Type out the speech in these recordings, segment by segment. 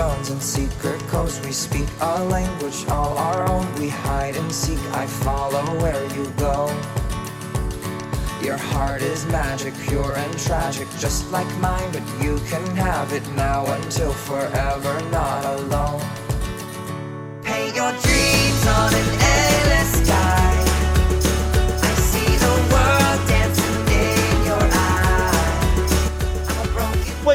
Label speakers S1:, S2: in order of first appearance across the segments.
S1: Stones and secret codes. We speak a language all our own. We hide and seek, I follow where you go. Your heart is magic, pure and tragic Just like mine, but you can have it now Until forever, not alone. Paint your dreams on an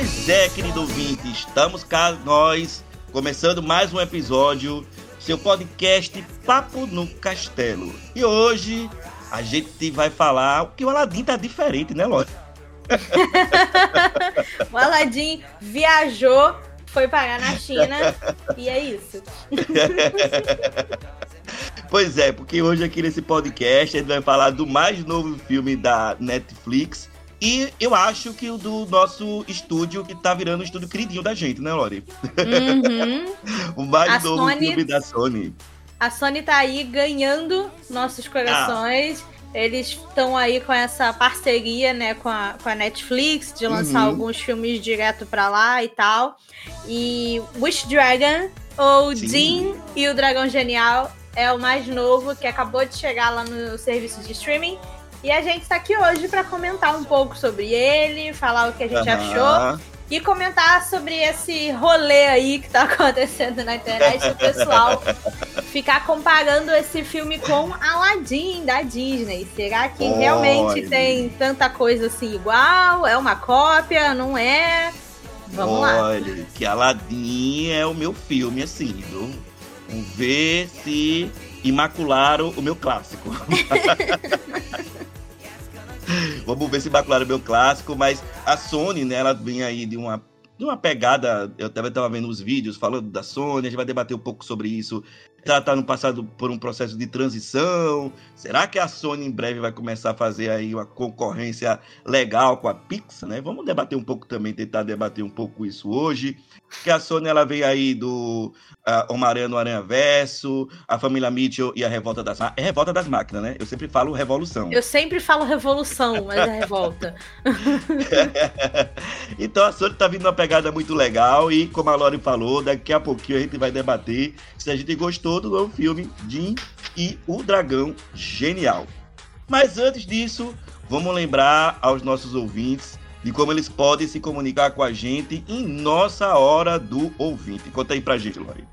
S2: Pois é, querido ouvinte, estamos cá nós, começando mais um episódio, seu podcast Papo no Castelo. E hoje a gente vai falar que o Aladim tá diferente, né, Lógico?
S1: o Aladim viajou, foi parar na China e é isso.
S2: pois é, porque hoje aqui nesse podcast a gente vai falar do mais novo filme da Netflix, e eu acho que o do nosso estúdio, que tá virando o estúdio queridinho da gente, né, Lori? Uhum. o mais a novo Sony, filme da Sony.
S1: A Sony tá aí ganhando nossos corações. Ah. Eles estão aí com essa parceria, né, com a, com a Netflix, de lançar uhum. alguns filmes direto para lá e tal. E Wish Dragon, ou Sim. e o Dragão Genial, é o mais novo, que acabou de chegar lá no serviço de streaming. E a gente está aqui hoje para comentar um pouco sobre ele, falar o que a gente uhum. achou e comentar sobre esse rolê aí que tá acontecendo na internet o pessoal ficar comparando esse filme com Aladdin da Disney. Será que Olha. realmente tem tanta coisa assim igual? É uma cópia? Não é? Vamos
S2: Olha, lá. Olha, que Aladdin é o meu filme, assim, viu? Vamos ver se imacularam o meu clássico. Vamos ver se bacularam meu clássico, mas a Sony, né, ela vem aí de uma de uma pegada, eu estava vendo os vídeos falando da Sony, a gente vai debater um pouco sobre isso. Ela está no passado por um processo de transição. Será que a Sony em breve vai começar a fazer aí uma concorrência legal com a Pixar, né? Vamos debater um pouco também, tentar debater um pouco isso hoje. Que a Sony ela veio aí do uh, Homem-Aranha no Aranha Verso, a família Mitchell e a Revolta das É Revolta das Máquinas, né? Eu sempre falo Revolução.
S1: Eu sempre falo Revolução, mas é Revolta.
S2: então a Sony tá vindo uma pegada muito legal e, como a Lori falou, daqui a pouquinho a gente vai debater se a gente gostou do novo filme Jim e o Dragão Genial. Mas antes disso, vamos lembrar aos nossos ouvintes de como eles podem se comunicar com a gente em nossa hora do ouvinte. Conta aí pra gente, Lori.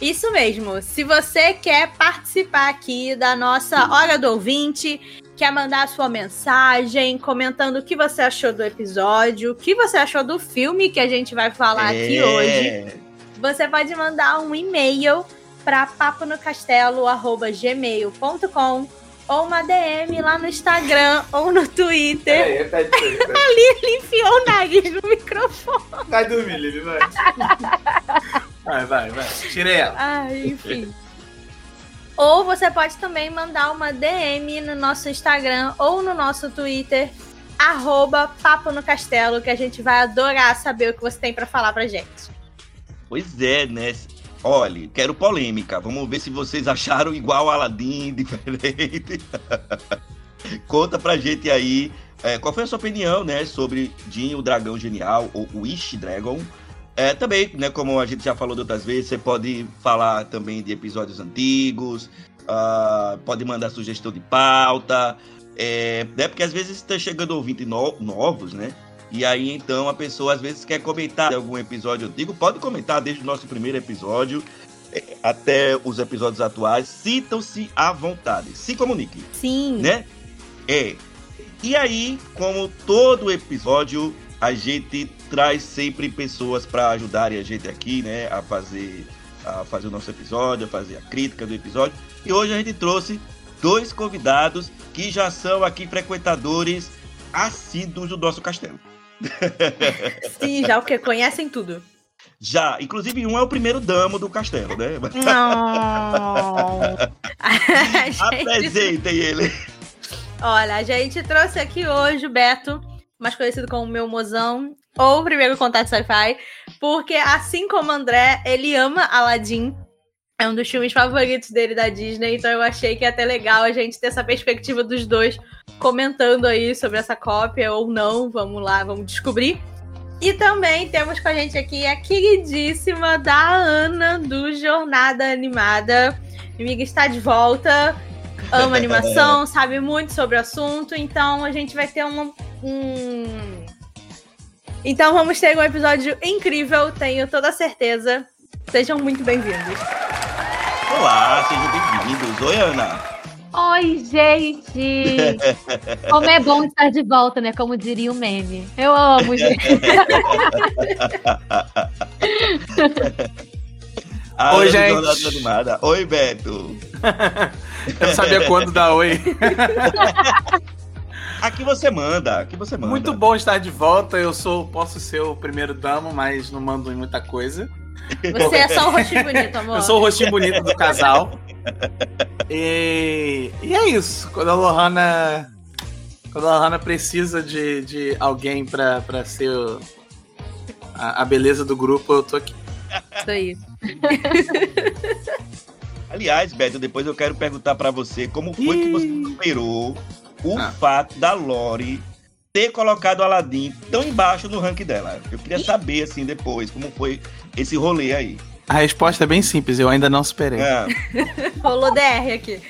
S1: Isso mesmo. Se você quer participar aqui da nossa hora do ouvinte, quer mandar sua mensagem comentando o que você achou do episódio, o que você achou do filme que a gente vai falar é... aqui hoje, você pode mandar um e-mail para paponocastelo@gmail.com ou uma DM lá no Instagram ou no Twitter. É, tá ele enfiou o nariz no microfone.
S3: Vai dormir, Lili, vai. vai, vai, vai. Tirei ela.
S1: Ah, enfim. ou você pode também mandar uma DM no nosso Instagram ou no nosso Twitter, arroba Papo no Castelo, que a gente vai adorar saber o que você tem para falar pra gente.
S2: Pois é, né? Olha, quero polêmica. Vamos ver se vocês acharam igual Aladdin, diferente. Conta pra gente aí é, qual foi a sua opinião, né, sobre Jin, o Dragão Genial, ou Wish Dragon. É, também, né, como a gente já falou de outras vezes, você pode falar também de episódios antigos, uh, pode mandar sugestão de pauta, é, né, porque às vezes está chegando ouvintes no, novos, né? E aí, então, a pessoa às vezes quer comentar algum episódio antigo, pode comentar desde o nosso primeiro episódio eh, até os episódios atuais. Sintam-se à vontade. Se comuniquem.
S1: Sim.
S2: Né? É. E aí, como todo episódio, a gente traz sempre pessoas para ajudarem a gente aqui, né? A fazer, a fazer o nosso episódio, a fazer a crítica do episódio. E hoje a gente trouxe dois convidados que já são aqui frequentadores assíduos do nosso castelo.
S1: Sim, já o que? Conhecem tudo.
S2: Já, inclusive um é o primeiro damo do castelo, né?
S1: Não. gente...
S2: Apresentem ele.
S1: Olha, a gente trouxe aqui hoje o Beto, mais conhecido como meu mozão, ou primeiro contato sci-fi, porque assim como André, ele ama Aladdin. É um dos filmes favoritos dele da Disney, então eu achei que é até legal a gente ter essa perspectiva dos dois comentando aí sobre essa cópia ou não. Vamos lá, vamos descobrir. E também temos com a gente aqui a queridíssima da Ana do Jornada Animada. A amiga está de volta, ama animação, sabe muito sobre o assunto, então a gente vai ter um, um. Então vamos ter um episódio incrível, tenho toda a certeza. Sejam muito bem-vindos.
S2: Olá, sejam bem-vindos. Oi, Ana.
S4: Oi, gente! Como é bom estar de volta, né? Como diria o meme. Eu amo, gente.
S3: oi, gente.
S2: Oi, Beto.
S3: Eu não sabia quando dar oi.
S2: Aqui você manda, aqui você manda.
S3: Muito bom estar de volta. Eu sou, posso ser o primeiro damo, mas não mando em muita coisa.
S1: Você é só o rostinho bonito, amor.
S3: Eu sou o rostinho bonito do casal. E, e é isso. Quando a Lohana. Quando a Lohana precisa de, de alguém pra, pra ser o, a, a, beleza do grupo, eu tô aqui.
S1: Isso aí.
S2: Aliás, Beto, depois eu quero perguntar para você como foi que você superou o ah. fato da Lori ter colocado o Aladdin tão embaixo no ranking dela. Eu queria saber, assim, depois, como foi esse rolê aí.
S3: A resposta é bem simples, eu ainda não superei. É.
S1: Rolou DR aqui.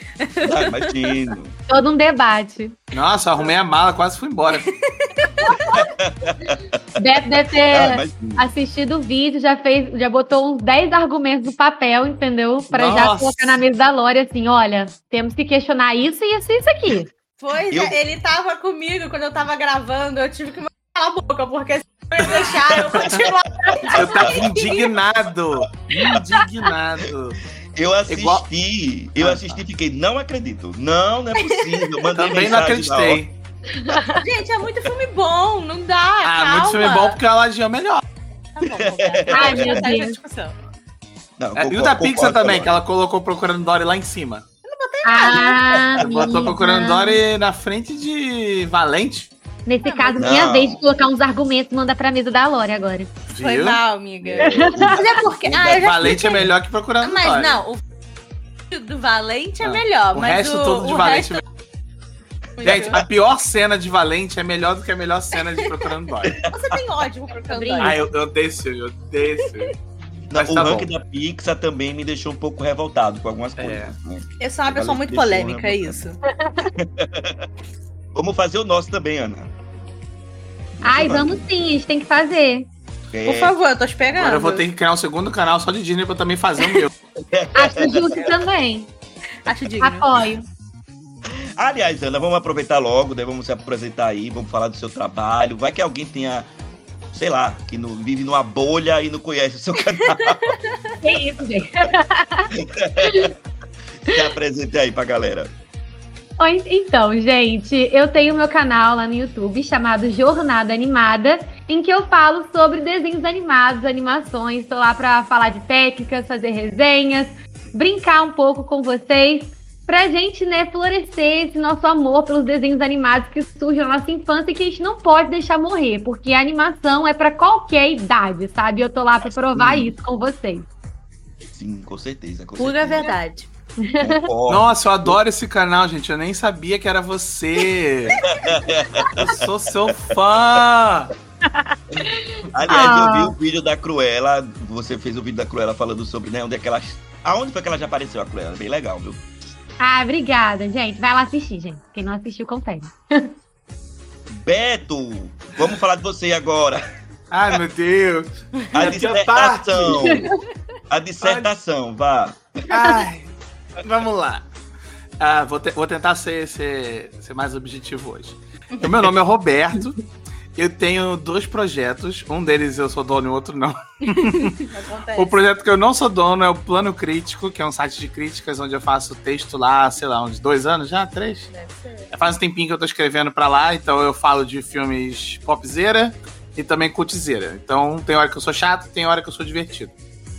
S2: Ah, imagino.
S4: Todo um debate.
S3: Nossa, arrumei a mala, quase fui embora.
S4: Beto deve ter ah, assistido o vídeo, já fez, já botou uns 10 argumentos no papel, entendeu? Pra Nossa. já colocar na mesa da Lore assim: olha, temos que questionar isso e isso e isso aqui.
S1: Pois eu... é, ele tava comigo quando eu tava gravando, eu tive que calar a boca, porque deixar eu continuar.
S3: Eu tava indignado. Indignado.
S2: Eu assisti, Igual... eu assisti e fiquei, não acredito. Não, não é possível. Mandei
S3: Também não acreditei.
S1: Gente, é muito filme bom, não dá. Ah,
S3: calma. muito filme bom porque a Aladdin é melhor.
S1: Tá bom, Ai, meu Deus.
S3: Não, é, e o da Pixar também, que ela colocou Procurando Dory lá em cima.
S1: Eu não botei nada.
S4: Ah,
S3: botou Procurando Dory na frente de Valente.
S4: Nesse caso, não. minha vez de colocar uns argumentos manda pra mesa da Lore agora.
S1: Viu? Foi mal, amiga. Mas é porque. Ah,
S3: Valente é melhor que procurando
S1: Mas Dória. não, o do Valente é melhor.
S3: O
S1: mas
S3: resto
S1: o,
S3: todo de
S1: o
S3: Valente
S1: resto...
S3: é melhor. Gente, a pior cena de Valente é melhor do que a melhor cena de Procurando Dória.
S1: Você tem ódio por Procurando Dória.
S3: Ah, eu, eu odeio esse eu odeio esse
S2: não, o tá ranking da Pixar também me deixou um pouco revoltado com algumas é. coisas. É.
S1: Né? Eu sou uma pessoa muito polêmica, é isso.
S2: Vamos fazer o nosso também, Ana.
S4: Ai, vamos sim, a gente tem que fazer.
S1: É. Por favor, eu tô esperando.
S3: Agora eu vou ter que criar um segundo canal só de Disney pra também fazer o meu.
S4: Acho justo também.
S1: Acho digno.
S4: Apoio.
S2: Aliás, Ana, vamos aproveitar logo, né? vamos se apresentar aí, vamos falar do seu trabalho. Vai que alguém tenha, sei lá, que no, vive numa bolha e não conhece o seu canal.
S4: Que isso, gente.
S2: se apresente aí pra galera.
S4: Então, gente, eu tenho meu canal lá no YouTube chamado Jornada Animada, em que eu falo sobre desenhos animados, animações. Estou lá para falar de técnicas, fazer resenhas, brincar um pouco com vocês, pra gente, né, florescer esse nosso amor pelos desenhos animados que surgem na nossa infância e que a gente não pode deixar morrer, porque a animação é para qualquer idade, sabe? Eu tô lá para provar Sim. isso com vocês.
S2: Sim, com certeza. Com
S1: Pura certeza. verdade.
S3: Nossa, eu adoro esse canal, gente. Eu nem sabia que era você. eu sou seu fã.
S2: Aliás, ah. eu vi ah. o vídeo da Cruella. Você fez o vídeo da Cruella falando sobre né, onde é que ela. Aonde foi que ela já apareceu, a Cruella? Bem legal, viu?
S4: Ah, obrigada, gente. Vai lá assistir, gente. Quem não assistiu, confere.
S2: Beto, vamos falar de você agora.
S3: Ai, meu Deus.
S2: A dissertação. A dissertação, vá.
S3: Ai. Vamos lá. Ah, vou, te, vou tentar ser, ser, ser mais objetivo hoje. O meu nome é Roberto. Eu tenho dois projetos. Um deles eu sou dono e o outro não. o projeto que eu não sou dono é o Plano Crítico, que é um site de críticas onde eu faço texto lá, sei lá, uns dois anos já? Três? Deve ser. Faz um tempinho que eu tô escrevendo pra lá, então eu falo de filmes popzera, e também cutizeira. Então tem hora que eu sou chato, tem hora que eu sou divertido.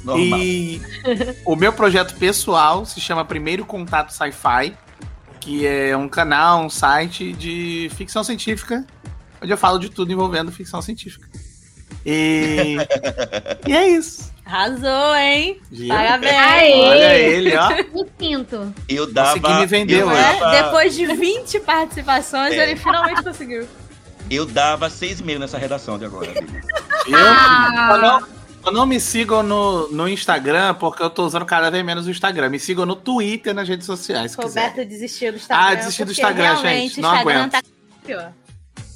S2: Normal.
S3: E o meu projeto pessoal se chama Primeiro Contato Sci-Fi, que é um canal, um site de ficção científica, onde eu falo de tudo envolvendo ficção científica. E, e é isso.
S1: Arrasou, hein?
S3: Viu?
S1: Parabéns.
S4: Aê!
S3: Olha ele, ó.
S4: Me sinto.
S2: Eu dava.
S3: Consegui me vender
S2: eu.
S1: É,
S2: dava,
S1: Depois de 20 participações,
S2: É.
S1: ele finalmente conseguiu.
S2: eu dava seis meses nessa redação de agora.
S3: Viu?
S4: Ah.
S3: Não, só não me sigam no, no Instagram, porque eu tô usando cada vez menos o Instagram. Me sigam no Twitter, nas redes sociais, se quiser.
S1: Roberto desistiu do Instagram.
S3: Ah, desistiu do Instagram, gente, não
S1: Instagram
S3: aguento.
S1: tá pior.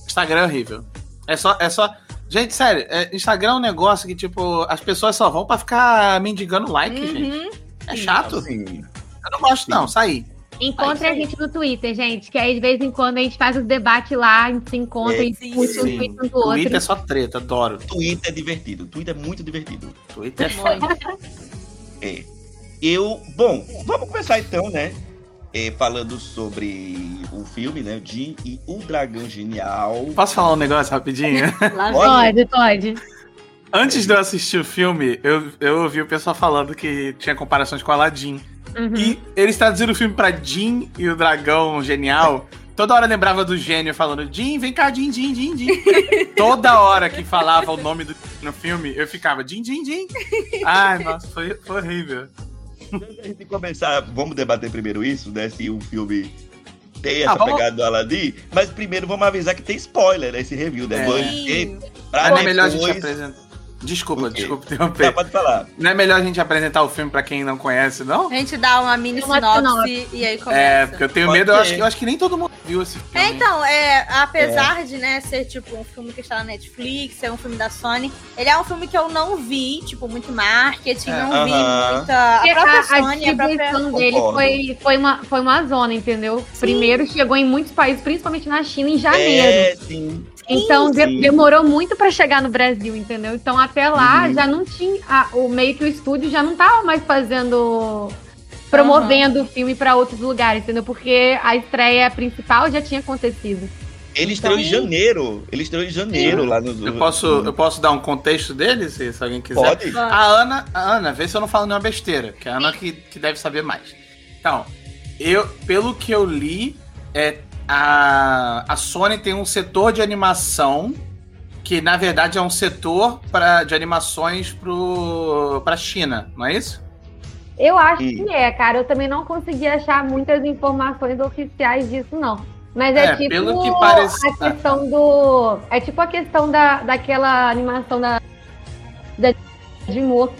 S3: Instagram é horrível. É só, é só. Gente, sério, é- Instagram é um negócio que, tipo, as pessoas só vão pra ficar mendigando like, gente.
S1: Uhum.
S3: É chato.
S2: Assim,
S3: Eu não gosto, não. Saí.
S4: Encontre a gente no Twitter, gente, que aí de vez em quando a gente faz os debates lá, a gente se encontra
S2: É,
S4: e discute um tweet um do outro.
S3: Twitter é só treta, adoro.
S2: Twitter é divertido. Twitter é muito divertido.
S3: Twitter é foda.
S2: É. Eu. Bom, vamos começar então, né? É, falando sobre o filme, né? Jim e o Dragão Genial.
S3: Posso falar um negócio rapidinho?
S1: Lá.
S2: Pode,
S4: pode.
S3: Antes de eu assistir o filme, eu, eu ouvi o pessoal falando que tinha comparações com Aladdin.
S4: Uhum.
S3: E eles traduziram o filme pra Jim e o Dragão Genial. Toda hora lembrava do gênio falando Jim, vem cá, Jim, Jim, Jim, Jim. Toda hora que falava o nome do no filme, eu ficava Jim, Jim, Jim. Ai, nossa, foi, foi horrível.
S2: Antes de gente começar, vamos debater primeiro isso, né? Se o filme tem essa
S3: Ah, vamos-
S2: pegada do Aladdin. Mas primeiro vamos avisar que tem spoiler nesse review, né?
S3: É.
S2: Pra
S3: Não é melhor a gente
S2: depois...
S3: apresentar. Desculpa,
S2: O quê?
S3: desculpa
S2: Tá,
S3: interromper.
S2: pode falar.
S3: Não é melhor a gente apresentar o filme pra quem não conhece, não?
S1: A gente dá uma mini
S4: Uma
S1: sinopse e aí começa.
S3: É, porque eu tenho
S2: Pode
S3: medo, eu acho, que, eu acho que nem todo mundo viu esse filme.
S1: É, então, é, apesar de né, ser tipo um filme que está na Netflix, é um filme da Sony, ele é um filme que eu não vi, tipo, muito marketing,
S3: É,
S1: não vi
S2: aham.
S1: muita. A própria
S4: a, a
S1: Sony, a própria.
S4: distribuição dele foi, foi, uma, foi uma zona, entendeu? Primeiro chegou em muitos países, principalmente na China, em janeiro.
S2: É, sim.
S4: Então de- demorou muito pra chegar no Brasil, entendeu? Então até lá
S2: Uhum.
S4: já não tinha. a- o meio que o estúdio já não tava mais fazendo. promovendo o filme pra outros lugares, entendeu? Porque a estreia principal já tinha acontecido.
S2: Ele estreou em
S4: Então-
S2: janeiro. Ele estreou em janeiro lá no.
S3: Eu posso, eu posso dar um contexto dele, se, se alguém quiser?
S2: Pode?
S3: A Ana, a Ana, vê se eu não falo nenhuma besteira, que é a Ana que, que deve saber mais. Então, eu, pelo que eu li, é, a, a Sony tem um setor de animação que na verdade é um setor pra, de animações pro, pra China, não é isso?
S4: Eu acho
S2: Sim.
S4: que é, cara. Eu também não consegui achar muitas informações oficiais disso, não. Mas é,
S3: É,
S4: tipo
S3: pelo que parece-
S4: a questão do. É tipo a questão da, daquela animação da. Da DreamWorks,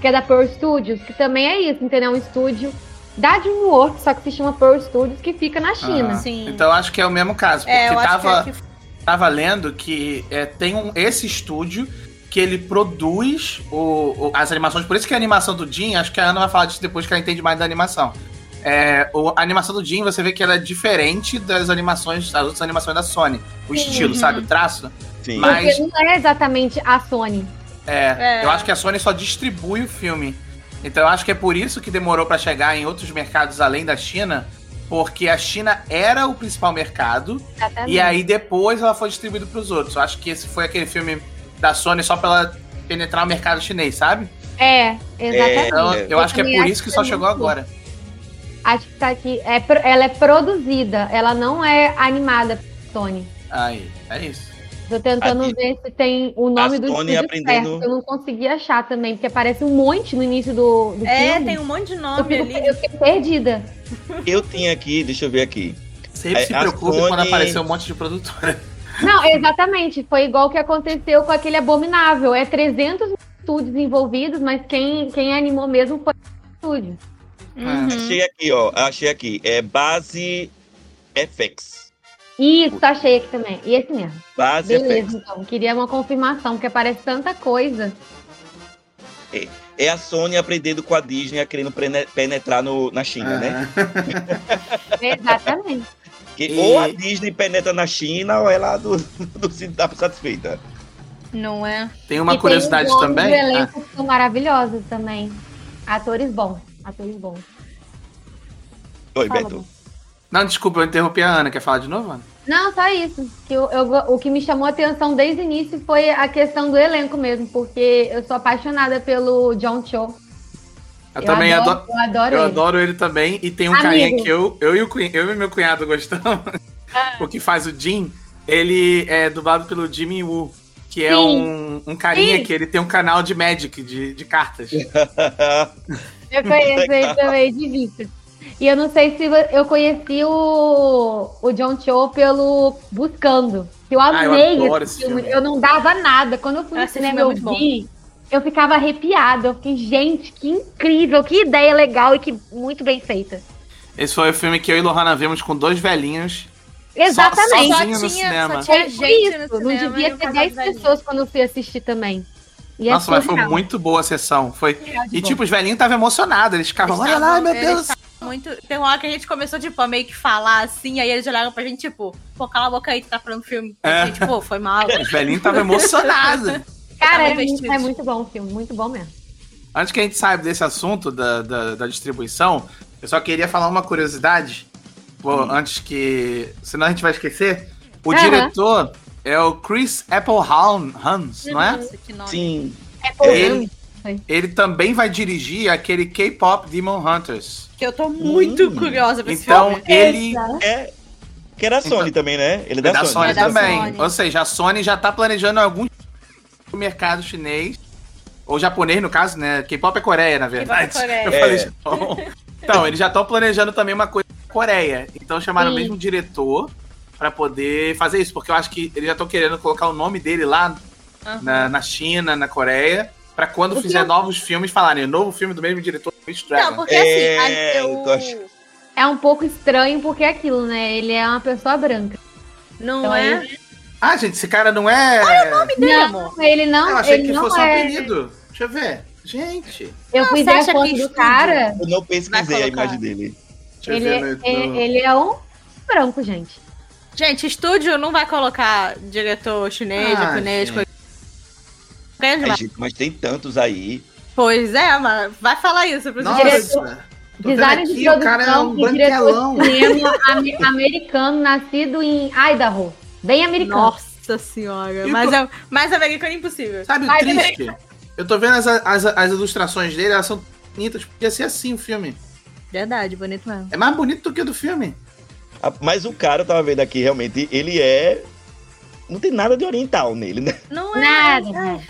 S4: que é da Pearl Studios, que também é isso, entendeu? Um estúdio da DreamWorks, só que se chama Pearl Studios, que fica na China.
S3: Ah,
S1: Sim.
S3: Então eu acho que é o mesmo caso, porque
S1: É, eu acho
S3: tava,
S1: que é que
S3: tava lendo que é, tem um, esse estúdio que ele produz o, o- as animações. Por isso que a animação do Jim, acho que a Ana vai falar disso depois que ela entende mais da animação. É, o- a animação do Jim, você vê que ela é diferente das animações, das outras animações da Sony. O estilo,
S1: Uhum.
S3: sabe? O traço.
S2: Sim.
S3: Mas-
S4: Porque não é exatamente a Sony.
S3: É,
S1: É.
S3: eu acho que a Sony só distribui o filme. Então eu acho que é por isso que demorou pra chegar em outros mercados além da China, porque a China era o principal mercado
S4: Exatamente.
S3: e aí depois ela foi distribuída pros outros. Eu acho que esse foi aquele filme da Sony só pra ela penetrar o mercado chinês, sabe?
S4: É, exatamente.
S3: Então
S2: É.
S3: eu acho que é por isso que só
S4: é
S3: chegou agora.
S4: Acho que tá aqui. É, ela é produzida, ela não é animada por Sony.
S3: Aí, é isso.
S4: Tô tentando
S2: Aqui-
S4: ver se tem o nome do estúdio
S2: aprendendo-
S4: certo. Eu não consegui achar também, porque aparece um monte no início do, do
S1: É,
S4: filme.
S1: tem um monte de
S4: eu,
S1: nome
S4: fico,
S1: ali.
S4: eu fiquei perdida.
S2: Eu tinha aqui, deixa eu ver aqui.
S3: Sempre
S2: É,
S3: se preocupe
S2: Sony-
S3: quando aparecer um monte de produtora.
S4: Não, exatamente. Foi igual o que aconteceu com aquele Abominável. É 300 estúdios envolvidos, mas quem, quem animou mesmo foi o estúdio.
S1: Uhum.
S2: Achei aqui, ó. Achei aqui. É base FX.
S4: Isso, tá cheio aqui também. E esse mesmo.
S2: Base.
S4: Beleza, então. Queria uma confirmação, porque aparece tanta coisa.
S2: É a Sony aprendendo com a Disney a querendo penetrar no, na China, né?
S4: Exatamente.
S2: Que
S3: E-
S2: Ou a Disney penetra na China ou ela do, do, se dá satisfeita.
S1: Não é?
S3: Tem uma
S4: E
S3: curiosidade
S4: tem os nomes
S3: também.
S4: do
S3: Ah,
S4: elenco que são maravilhosos também. Atores bons. Atores bons.
S2: Oi,
S4: Fala,
S2: Beto.
S4: Bom.
S3: Não, desculpa, eu interrompi a Ana. Quer falar de novo, Ana?
S4: Não, só isso. Que eu, eu, o que me chamou a atenção desde o início foi a questão do elenco mesmo, porque eu sou apaixonada pelo John Cho.
S3: Eu, eu também adoro, adoro,
S4: eu adoro
S3: eu
S4: ele.
S3: adoro ele também. E tem um
S4: Amigo.
S3: carinha que eu, eu, e o, eu e meu cunhado gostamos.
S4: Ah.
S3: o que faz o Jim, ele é dublado pelo Jimmy Woo. Que é um, um carinha
S4: Sim.
S3: que ele tem um canal de Magic, de, de cartas.
S4: Eu conheço ele também de vista. E eu não sei se eu conheci o, o John Cho pelo Buscando. Eu
S3: Ah, eu
S4: amei
S3: adoro
S4: esse filme.
S3: filme.
S4: Eu não dava nada. Quando eu fui no cinema
S1: é
S4: eu
S1: muito bom.
S4: vi, eu ficava arrepiada. Eu fiquei, gente, que incrível, que ideia legal e que muito bem feita.
S3: Esse foi o filme que eu e Lohana vimos com dois velhinhos.
S4: Exatamente.
S3: sozinho no cinema.
S1: Só tinha
S4: É
S1: gente
S4: isso,
S1: no
S4: não
S1: cinema. e
S4: devia ter
S1: casal
S4: 10
S1: de velhinhos.
S4: pessoas quando eu fui assistir também. E é
S3: Nossa, mas foi muito boa a sessão. Foi... E
S4: bom.
S3: tipo, os velhinhos estavam emocionados. Eles ficavam, olha lá, meu Deus.
S1: Muito... Tem uma hora que a gente começou, tipo, a meio que falar assim, aí eles olharam pra gente, tipo, pô, cala a boca aí, tu tá falando filme.
S3: É.
S1: A gente, pô, foi mal.
S3: Os velhinhos estavam emocionados.
S4: Cara,
S1: Tava
S4: é, muito-
S1: vestidos.
S4: é muito bom o filme, muito bom mesmo.
S3: Antes que a gente saiba desse assunto da, da, da distribuição, eu só queria falar uma curiosidade. Pô, Antes que. Senão a gente vai esquecer. O diretor é o Chris Applehouse, Hans, não é?
S1: Nossa, que nome.
S2: Sim.
S4: É
S3: Ele, ele também vai dirigir aquele K-pop Demon Hunters.
S1: Que eu tô muito
S2: Hum.
S1: curiosa pra esse
S3: Então
S1: filme.
S3: ele
S2: É. Que era a Sony também, né? Ele é da,
S3: é da
S2: Sony.
S3: Sony
S1: É da
S3: também.
S1: Sony.
S3: Ou seja, a Sony já tá planejando algum o mercado chinês. Ou japonês, no caso, né? K-pop é Coreia, na verdade.
S1: Coreia.
S3: Eu falei
S2: É.
S3: Japão. Então, eles já estão planejando também uma coisa na Coreia. Então chamaram o
S4: Sim.
S3: mesmo diretor pra poder fazer isso. Porque eu acho que eles já estão querendo colocar o nome dele lá
S1: Aham.
S3: na, na China, na Coreia. Pra quando
S4: O
S3: fizer
S4: eu-
S3: novos filmes falarem, novo filme do mesmo diretor, Witch
S1: Não,
S3: Dragon.
S1: porque
S2: É,
S1: assim, eu...
S2: eu
S4: É um pouco estranho porque é aquilo, né? Ele é uma pessoa branca.
S1: Não
S4: Então,
S1: é?
S3: Ah, gente, esse cara não é.
S1: dele,
S4: não,
S1: amor?
S4: ele não,
S3: eu achei
S4: ele
S3: que
S4: não
S3: fosse um
S4: é.
S3: apelido. Deixa eu ver. Gente,
S4: Eu
S1: Não,
S4: fui
S1: você
S4: ver a
S1: acha
S4: foto
S1: que
S4: do cara.
S2: Eu não pesquisei a imagem dele.
S3: deixa
S4: Ele,
S3: eu ver no,
S4: é,
S3: no-
S4: ele é um branco, gente.
S1: Gente, estúdio não vai colocar diretor chinês,
S3: Ah,
S1: japonês, coisa.
S2: Gente, mas tem tantos aí.
S1: Pois é, mano. Vai falar isso pros
S3: Nossa,
S1: diretores.
S3: tô vendo
S4: Design de
S3: aqui, o cara é
S4: produção
S3: um
S4: e diretor
S3: branquelão.
S4: de cinema ame- americano, nascido em Idaho. Bem americano.
S1: Nossa senhora. Mas
S3: o-
S1: é mais americano impossível.
S3: Sabe o triste? Eu tô vendo as, as, as ilustrações dele, elas são bonitas. Podia ser assim o filme.
S1: Verdade, bonito mesmo.
S3: É mais bonito do que o do filme.
S2: Ah, Mas o cara, eu tava vendo aqui, realmente, ele é. Não tem nada de oriental nele, né?
S1: Não é.
S4: Nada.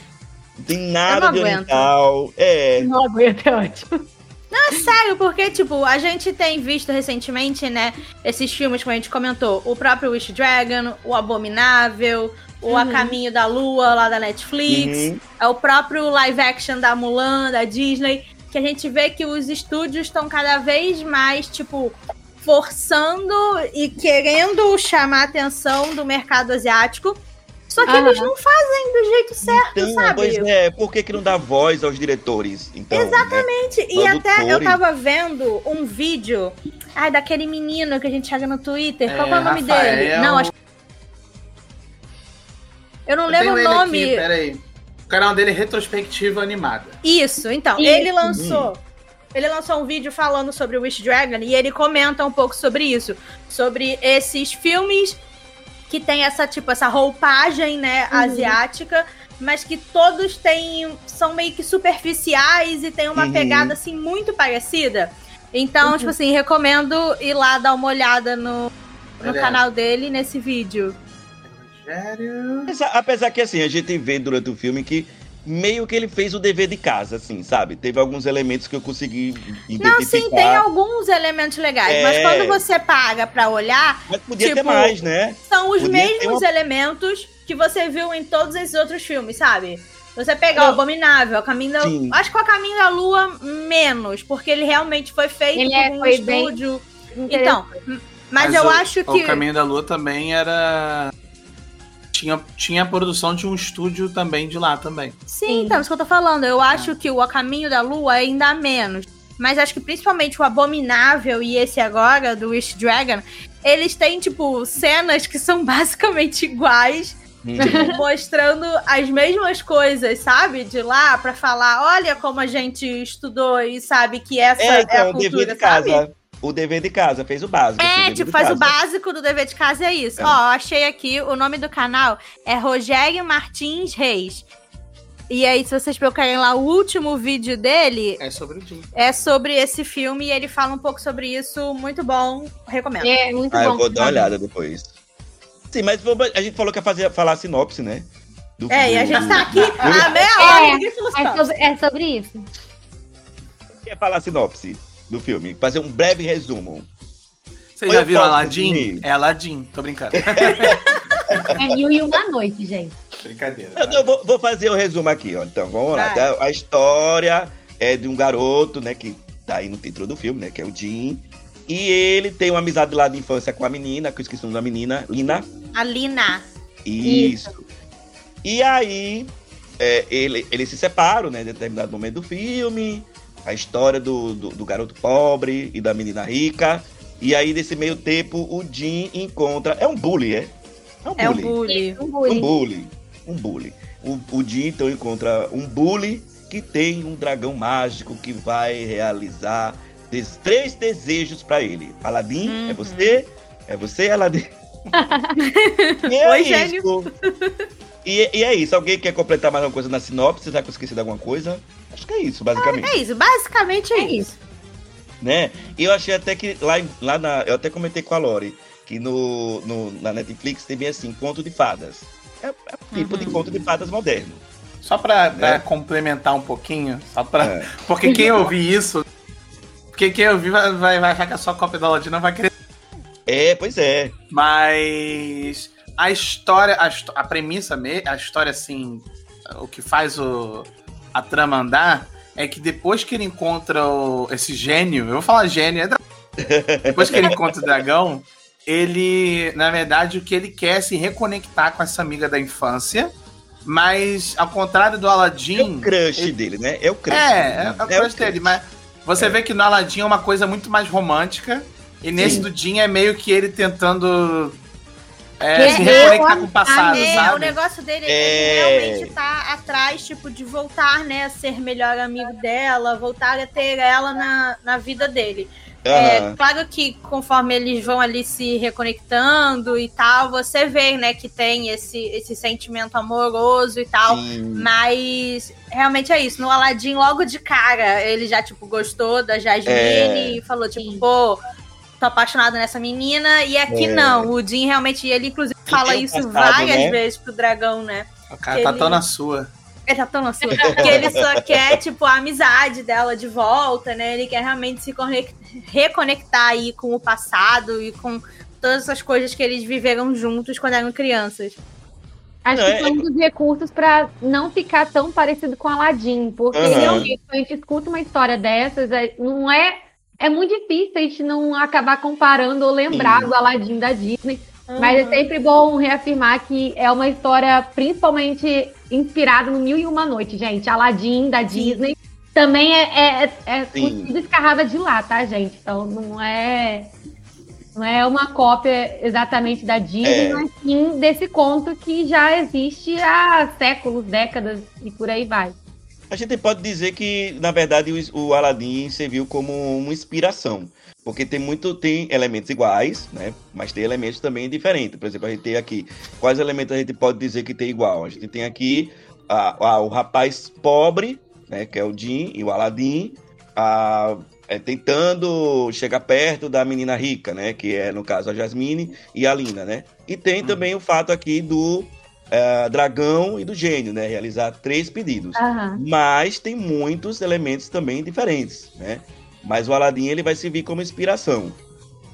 S2: Não tem nada
S1: não
S2: de oriental. É.
S4: Não aguento, é ótimo.
S1: É sério, porque, tipo, a gente tem visto recentemente, né, esses filmes que a gente comentou. O próprio Wish Dragon, o Abominável, o A
S4: Uhum.
S1: Caminho da Lua, lá da Netflix.
S2: Uhum.
S1: É o próprio live action da Mulan, da Disney. Que a gente vê que os estúdios estão cada vez mais, tipo, forçando e querendo chamar a atenção do mercado asiático. Só que
S4: Aham.
S1: eles não fazem do jeito certo,
S2: Então,
S1: sabe?
S2: pois é, por que, que não dá voz aos diretores? Então,
S1: Exatamente. E até eu tava vendo um vídeo ai, daquele menino que a gente chega no Twitter. Qual que é o nome
S3: Rafael-
S1: dele? Não, acho Eu não
S3: Eu
S1: lembro o nome.
S3: Aqui, peraí. O canal dele é Retrospectiva Animada.
S1: Isso, então,
S4: Isso.
S1: ele lançou. Ele lançou um vídeo falando sobre o Wish Dragon e ele comenta um pouco sobre isso. Sobre esses filmes que tem essa, tipo, essa roupagem, né,
S4: Uhum.
S1: asiática, mas que todos têm. são meio que superficiais e tem uma
S2: Uhum.
S1: pegada assim muito parecida. Então,
S4: Uhum.
S1: tipo assim, recomendo ir lá dar uma olhada no, no canal dele nesse vídeo.
S2: Apesar, apesar que assim, a gente vê durante o filme que meio que ele fez o dever de casa, assim, sabe? Teve alguns elementos que eu consegui identificar.
S1: Não, sim, tem alguns elementos legais, mas
S2: É.
S1: quando você paga pra olhar,
S2: Mas podia ter
S1: tipo,
S2: mais, né?
S1: são os
S2: Podia ter
S1: mesmos
S2: uma-
S1: elementos que você viu em todos esses outros filmes, sabe? Você pegar o. Abominável, o Caminho da
S2: Sim.
S1: Acho que o Caminho da Lua, menos, porque ele realmente foi feito
S4: Ele
S1: por
S4: é-
S1: um
S4: foi bem
S1: estúdio. Então, mas,
S3: Mas
S1: eu
S3: o-
S1: acho que.
S3: O Caminho da Lua também era. Tinha, tinha a produção de um estúdio também de lá também.
S1: Sim,
S4: Sim.
S1: então, isso que eu tô falando. Eu acho que o A Caminho da Lua ainda menos. Mas acho que principalmente o Abominável e esse agora, do Wish Dragon, eles têm, tipo, cenas que são basicamente iguais,
S2: Hum.
S1: tipo, mostrando as mesmas coisas, sabe? De lá pra falar, olha como a gente estudou e sabe que essa é,
S2: É, então,
S1: a
S2: o dever
S1: cultura,
S2: de casa. O dever de casa, fez o básico.
S1: É, tipo, faz casa. o básico do dever de casa, é isso. É. Ó, achei aqui, o nome do canal é Rogério Martins Reis. E aí, se vocês procurarem lá o último vídeo dele.
S3: É sobre o Jim.
S1: É sobre esse filme e ele fala um pouco sobre isso. Muito bom. Recomendo.
S4: É, muito ah,
S2: bom. Eu vou dar uma olhada depois. Sim, mas a gente falou que ia fazer, falar a sinopse, né?
S1: Do, é, do, e a gente tá aqui há meia hora. É,
S4: é, sobre, é sobre isso.
S2: Quer falar a sinopse do filme? Fazer um breve resumo.
S3: Vocês já viram Aladdin? É Aladdin, tô brincando.
S4: é mil e uma noite, gente.
S3: Brincadeira.
S2: Eu, vou, vou, fazer o resumo aqui, ó. Então, vamos lá. Tá? A história é de um garoto, né, que tá aí no título do filme, né, que é o Jim. E ele tem uma amizade lá de infância com a menina, que eu esqueci o nome da menina, Lina.
S1: A Lina.
S2: Isso. Isso. E aí, é, ele, eles se separam, né, em determinado momento do filme. A história do, do, do, garoto pobre e da menina rica. E aí, nesse meio tempo, o Jim encontra. É um bully, é?
S1: É um bully.
S2: É um bully. Um bully um bully. O, o Jim então encontra um bully que tem um dragão mágico que vai realizar des três desejos para ele. Aladdin, é uhum. é você? É você, Aladdin?
S1: e é Oi, isso.
S2: E, e, é isso. Alguém quer completar mais alguma coisa na sinopse? Será que eu esqueci de alguma coisa? Acho que é isso, basicamente.
S1: É, é isso, basicamente é, é isso.
S2: Né? E eu achei até que lá, lá na. Eu até comentei com a Lori que no, no na Netflix tem bem assim, conto de fadas. É, é um tipo uhum. de conto de fadas moderno.
S3: Só pra, pra é. complementar um pouquinho, só pra. É. Porque quem ouvir isso. Porque quem ouvir vai, vai, vai achar que a sua cópia da não vai querer.
S2: É, pois é.
S3: Mas a história, a, a premissa, a história assim, o que faz o, a trama andar é que depois que ele encontra o, esse gênio, eu vou falar gênio, é depois que ele encontra o dragão, ele, na verdade, o que ele quer é se reconectar com essa amiga da infância. Mas, ao contrário do Aladdin. É
S2: o crush ele... dele, né? É o crush.
S3: É, é, é, o crush dele. Mas você é. vê que no Aladdin é uma coisa muito mais romântica. E nesse Sim. do Jim é meio que ele tentando é, se reconectar com o passado, é, sabe?
S1: O negócio dele é, é realmente tá atrás, tipo, de voltar, né, a ser melhor amigo dela, voltar a ter ela na, na vida dele. Uhum. É, claro que conforme eles vão ali se reconectando e tal, você vê, né, que tem esse, esse sentimento amoroso e tal. Sim. Mas realmente é isso. No Aladdin, logo de cara, ele já, tipo, gostou da Jasmine é. e falou, tipo, pô, tô apaixonado nessa menina. E aqui é. não. O Jim realmente, ele inclusive fala isso passado, várias né? vezes pro dragão, né?
S3: O cara tá ele... tão na sua.
S1: Ele tá tão assim, que ele só quer, tipo, a amizade dela de volta, né? Ele quer realmente se reconectar aí com o passado e com todas essas coisas que eles viveram juntos quando eram crianças.
S4: Acho que foi um dos recursos para não ficar tão parecido com Aladdin, porque uhum. realmente, quando a gente escuta uma história dessas, é, não é. É muito difícil a gente não acabar comparando ou lembrar Sim. do Aladdin da Disney. Uhum. Mas é sempre bom reafirmar que é uma história principalmente inspirada no Mil e Uma Noite, gente. Aladdin, da Disney, também é, é, é descarrada de lá, tá, gente? Então não é. Não é uma cópia exatamente da Disney, é. mas sim desse conto que já existe há séculos, décadas e por aí vai.
S2: A gente pode dizer que, na verdade, o, o Aladdin serviu como uma inspiração. Porque tem muito, tem elementos iguais, né? Mas tem elementos também diferentes. Por exemplo, a gente tem aqui. Quais elementos a gente pode dizer que tem igual? A gente tem aqui a, a, o rapaz pobre, né? Que é o Jim e o Aladdin. A, é, tentando chegar perto da menina rica, né? Que é, no caso, a Jasmine e a Lina, né? E tem uhum. também o fato aqui do é, dragão e do gênio, né? Realizar três pedidos. Uhum. Mas tem muitos elementos também diferentes, né? Mas o Aladdin ele vai servir como inspiração.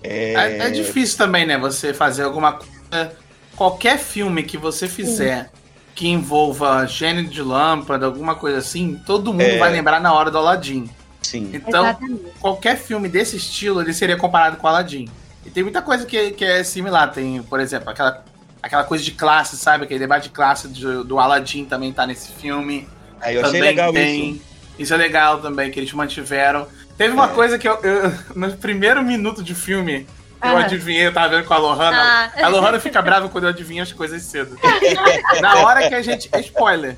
S3: É... É, é difícil também, né? Você fazer alguma coisa. Qualquer filme que você fizer Sim. que envolva gênio de lâmpada, alguma coisa assim, todo mundo é... vai lembrar na hora do Aladdin.
S2: Sim.
S3: Então, Exatamente. qualquer filme desse estilo, ele seria comparado com o Aladdin. E tem muita coisa que, que é similar. Tem, por exemplo, aquela, aquela coisa de classe, sabe? Aquele debate de classe do, do Aladdin também tá nesse filme.
S2: Aí eu também achei legal tem.
S3: Isso. Isso é legal também, que eles mantiveram. Teve uma é. coisa que eu, eu, no primeiro minuto de filme, eu ah. adivinhei, eu tava vendo com a Lohana. Ah. A Lohana fica brava quando eu adivinho as coisas cedo. Na hora que a gente. É spoiler.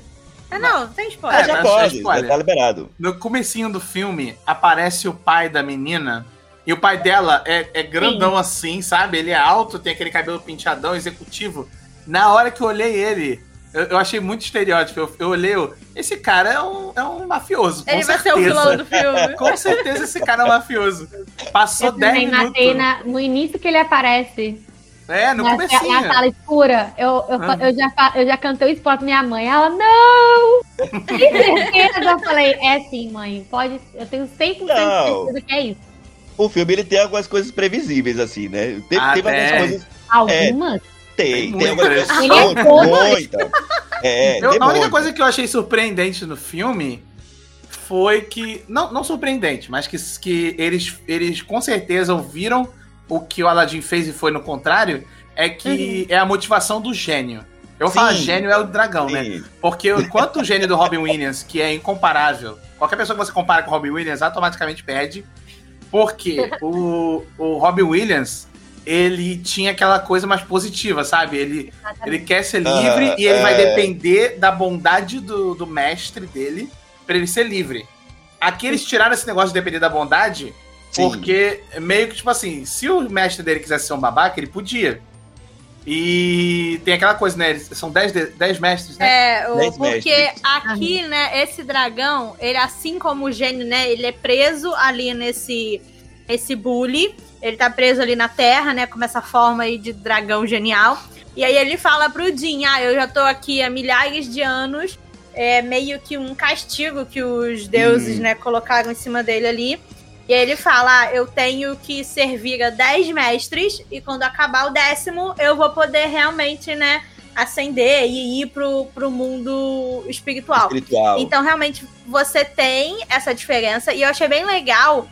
S1: Ah, não, tem spoiler.
S2: É, já pode, é spoiler. já tá liberado.
S3: No comecinho do filme, aparece o pai da menina E o pai dela é, é grandão Sim. assim, sabe? Ele é alto, tem aquele cabelo penteadão, executivo. Na hora que eu olhei ele, eu, eu achei muito estereótipo. Eu, eu olhei, eu, esse cara é um, é um mafioso.
S1: Ele vai certeza. ser o vilão do filme.
S3: com certeza esse cara é um mafioso. Passou 10 minutos. Matei
S4: na, no início que ele aparece.
S3: É, no começo.
S4: Na sala escura, eu, eu, ah. eu, já, eu já cantei o spot pra minha mãe. Ela, não! Tem certeza? eu falei, é sim, mãe. Pode, eu tenho 100% de certeza que é isso.
S2: O filme ele tem algumas coisas previsíveis, assim, né? Tem,
S3: ah,
S2: tem
S3: algumas
S2: coisas.
S4: Algumas? É,
S2: tem, tem, algumas
S4: coisas. Ele é muita.
S3: É, eu, a única coisa que eu achei surpreendente no filme foi que. Não, não surpreendente, mas que, que eles, eles com certeza ouviram o que o Aladdin fez e foi no contrário, é que uhum. é a motivação do gênio. Eu Sim. falo gênio é o dragão, né? Sim. né? Porque enquanto o gênio do Robin Williams, que é incomparável, qualquer pessoa que você compara com o Robin Williams automaticamente perde. Porque o, o Robin Williams, ele tinha aquela coisa mais positiva, sabe? Ele, ele quer ser livre uh, e ele é... vai depender da bondade do, do mestre dele para ele ser livre. Aqui eles tiraram esse negócio de depender da bondade Sim. Porque meio que, tipo assim, se o mestre dele quisesse ser um babaca, ele podia. E tem aquela coisa, né? São 10 dez, mestres,
S1: né? É, o, porque mestres. aqui, né, esse dragão, ele, assim como o gênio, né? Ele é preso ali nesse esse bully. Ele tá preso ali na terra, né? Com essa forma aí de dragão genial. E aí ele fala pro Jin, ah, eu já tô aqui há milhares de anos. É meio que um castigo que os deuses, hum. né, colocaram em cima dele ali. E aí ele fala: ah, eu tenho que servir a 10 mestres, e quando acabar o décimo, eu vou poder realmente, né, ascender e ir pro, pro mundo espiritual. espiritual. Então, realmente, você tem essa diferença, e eu achei bem legal.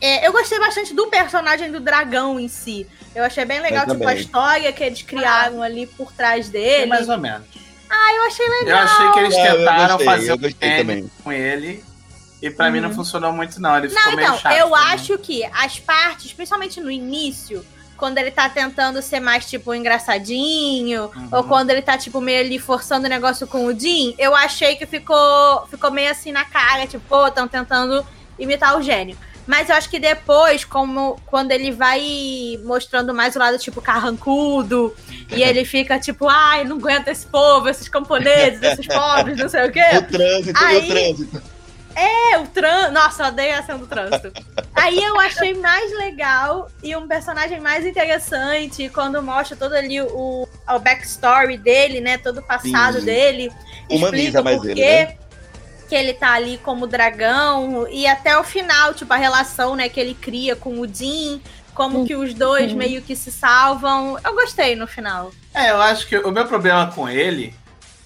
S1: É, eu gostei bastante do personagem do dragão em si. Eu achei bem legal, tipo, a história que eles criaram ah. ali por trás dele. É
S3: mais ou menos.
S1: Ah, eu achei legal.
S3: Eu achei que eles tentaram é, fazer o com ele e para uhum. mim não uhum. funcionou muito, não. Ele ficou não, meio então, chato.
S1: Eu também. acho que as partes, principalmente no início, quando ele tá tentando ser mais, tipo, engraçadinho, uhum. ou quando ele tá, tipo, meio ali forçando o negócio com o Jim, eu achei que ficou, ficou meio assim na cara, tipo, pô, estão tentando imitar o gênio. Mas eu acho que depois, como quando ele vai mostrando mais o lado, tipo, carrancudo, e ele fica, tipo, ai, não aguento esse povo, esses camponeses, esses pobres, não sei o quê.
S2: O trânsito, aí, o trânsito.
S1: É, o trânsito. Nossa, eu odeio a ação do trânsito. Aí eu achei mais legal e um personagem mais interessante quando mostra todo ali o, o backstory dele, né? Todo o passado Sim. dele. Humaniza mais ele, né? que ele tá ali como dragão e até o final, tipo, a relação, né, que ele cria com o Dean, como que os dois meio que se salvam. Eu gostei no final.
S3: É, eu acho que o meu problema com ele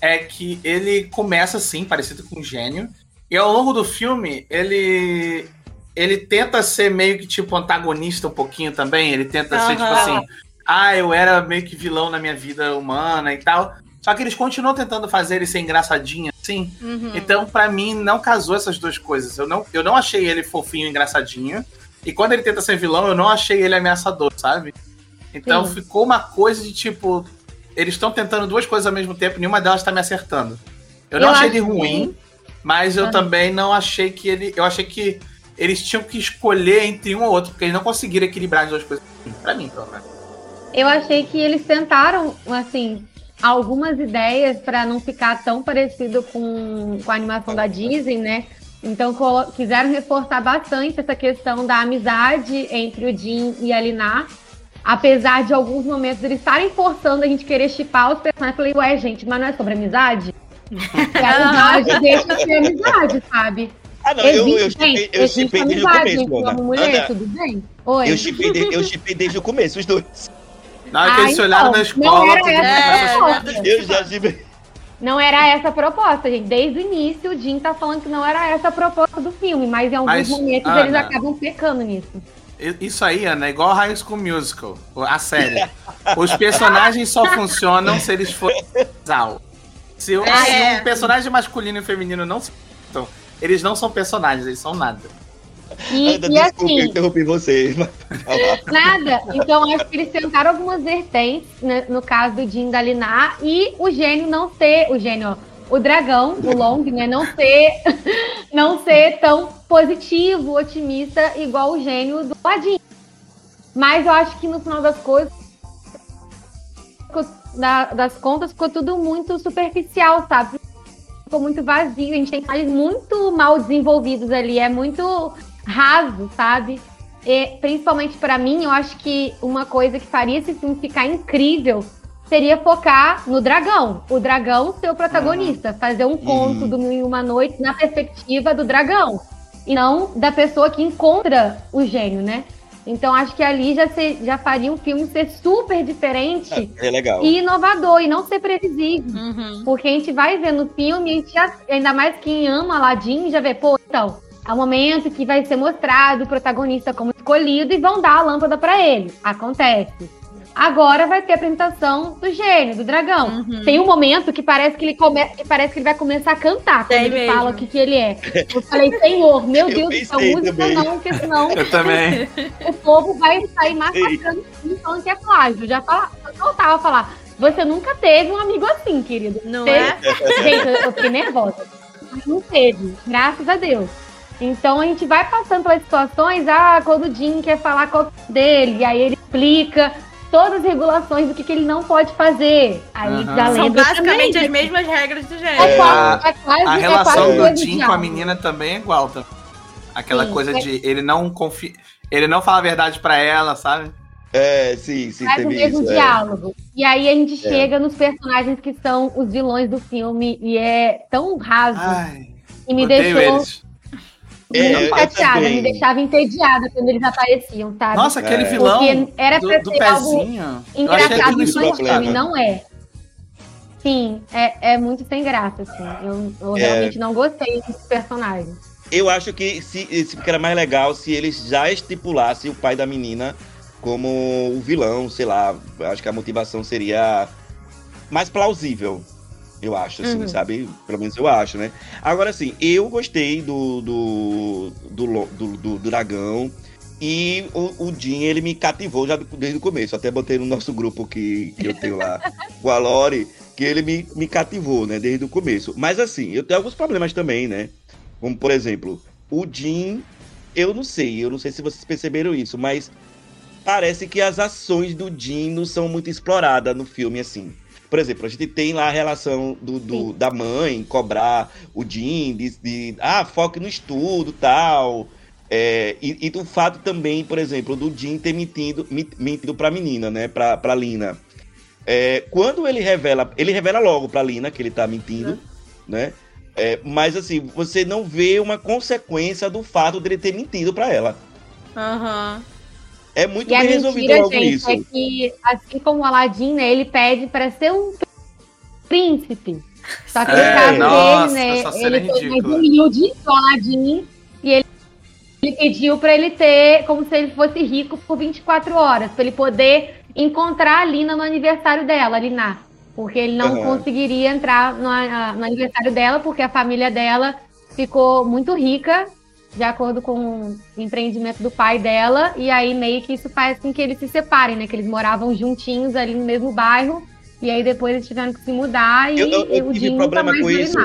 S3: é que ele começa assim, parecido com um gênio, e ao longo do filme, ele ele tenta ser meio que tipo antagonista um pouquinho também. Ele tenta uhum. ser tipo assim, ah, eu era meio que vilão na minha vida humana e tal. Só que eles continuam tentando fazer ele ser engraçadinho, assim. Uhum. Então, para mim, não casou essas duas coisas. Eu não, eu não achei ele fofinho, engraçadinho. E quando ele tenta ser vilão, eu não achei ele ameaçador, sabe? Então Sim. ficou uma coisa de tipo. Eles estão tentando duas coisas ao mesmo tempo, nenhuma delas tá me acertando. Eu, eu não achei ele ruim. Mas eu uhum. também não achei que ele. Eu achei que eles tinham que escolher entre um ou outro, porque eles não conseguiram equilibrar as duas coisas. Pra mim, pelo menos.
S4: Eu achei que eles tentaram, assim, algumas ideias para não ficar tão parecido com, com a animação da Disney, né? Então quiseram reforçar bastante essa questão da amizade entre o Jim e a Linar. Apesar de alguns momentos eles estarem forçando a gente querer chipar os personagens, eu falei, ué, gente, mas não é sobre amizade? A amizade deixa de ser amizade, sabe? Ah, não, existe, eu, eu, chipei, eu chipei desde o começo, Mona. mulher, tudo bem? Oi.
S2: Eu chipei, de, eu chipei desde o começo, os dois.
S3: Na hora que eles se olharam na escola,
S4: não era
S2: essa eu já chipei.
S4: Não era essa a proposta, gente. Desde o início, o Jim tá falando que não era essa a proposta do filme, mas em alguns mas, momentos Ana, eles acabam pecando nisso.
S3: Isso aí, Ana, é igual High School Musical, a série. Os personagens só funcionam se eles forem casal. Se, é. se um personagem masculino e feminino não se então, eles não são personagens, eles são nada.
S4: E, Ainda e assim,
S2: interrompi vocês.
S4: Nada. Então, acho que eles tentaram algumas vertentes, né, no caso do Jim da Linar, e o gênio não ter. O gênio, o dragão, o Long, né, não ser, não ser tão positivo, otimista, igual o gênio do Ladinho. Mas eu acho que no final das coisas, das contas, ficou tudo muito superficial, sabe? Ficou muito vazio, a gente tem personagens muito mal desenvolvidos ali, é muito raso, sabe? E, principalmente para mim, eu acho que uma coisa que faria esse filme ficar incrível seria focar no dragão. O dragão ser o protagonista. Uhum. Fazer um conto uhum. do Mil e Uma Noite na perspectiva do dragão. E não da pessoa que encontra o gênio, né? Então acho que ali já, ser, já faria um filme ser super diferente
S2: é, é
S4: e inovador e não ser previsível. Uhum. Porque a gente vai ver no filme, a gente já, ainda mais quem ama Aladdin, já vê, pô, então, é o momento que vai ser mostrado o protagonista como escolhido e vão dar a lâmpada para ele. Acontece. Agora vai ter a apresentação do gênio, do dragão. Uhum. Tem um momento que parece que ele come... que parece que ele vai começar a cantar quando Tem ele mesmo. fala o que, que ele é. Eu falei, Senhor, meu Deus do céu, música também. não, porque senão
S3: Eu também.
S4: o povo vai sair massacrando falando que é plágio. Já fala, eu tava falar. Você nunca teve um amigo assim, querido.
S1: Não
S4: teve...
S1: é?
S4: Gente, eu fiquei nervosa. Mas não teve, graças a Deus. Então a gente vai passando pelas situações, ah, quando o Jim quer falar com dele, e aí ele explica todas as regulações do que, que ele não pode fazer. Aí uhum. já
S1: São basicamente também. as mesmas regras do gênero.
S3: É, quase, é quase, a relação é do Jim com a menina também é igual. Tá? Aquela sim, coisa é... de ele não confia. Ele não fala a verdade para ela, sabe?
S2: É, sim, sim,
S4: Faz o mesmo isso, é. diálogo. É. E aí a gente é. chega nos personagens que são os vilões do filme e é tão raso. Ai, e me deixou. Eles. É, muito chateada, me deixava entediada quando eles apareciam, sabe?
S3: Nossa, aquele é. vilão Porque era pra do, do pezinho.
S4: engraçado infantil, não é. Sim, é, é muito sem graça, assim. Eu, eu é. realmente não gostei desse personagem.
S2: Eu acho que se, se era mais legal se eles já estipulassem o pai da menina como o vilão, sei lá. Acho que a motivação seria mais plausível. Eu acho, assim, uhum. sabe? Pelo menos eu acho, né? Agora, assim, eu gostei do, do, do, do, do dragão. E o, o Jim, ele me cativou já desde o começo. Até botei no nosso grupo que, que eu tenho lá com a Lore, que ele me, me cativou, né? Desde o começo. Mas assim, eu tenho alguns problemas também, né? Como, por exemplo, o Jim, eu não sei, eu não sei se vocês perceberam isso, mas parece que as ações do Jim não são muito exploradas no filme, assim. Por exemplo, a gente tem lá a relação do, do da mãe cobrar o Jim de, de ah, foque no estudo tal. É, e, e, do fato também, por exemplo, do Jim ter mentido, mentido pra menina, né? Pra, pra Lina. É, quando ele revela, ele revela logo pra Lina que ele tá mentindo, uhum. né? É, mas assim, você não vê uma consequência do fato dele ter mentido pra ela.
S1: Aham. Uhum.
S2: É muito e bem resolvido logo gente, isso.
S4: É que, assim como o Aladdin, né, ele pede para ser um príncipe. Só que é, no caso nossa, dele, né, ele foi mais humilde o Aladdin e ele, ele pediu para ele ter como se ele fosse rico por 24 horas, para ele poder encontrar a Lina no aniversário dela, Lina. Porque ele não uhum. conseguiria entrar no, no aniversário dela, porque a família dela ficou muito rica de acordo com o empreendimento do pai dela, e aí meio que isso faz com que eles se separem, né? Que eles moravam juntinhos ali no mesmo bairro, e aí depois eles tiveram que se mudar e, eu, eu, eu
S2: o tive problema com isso.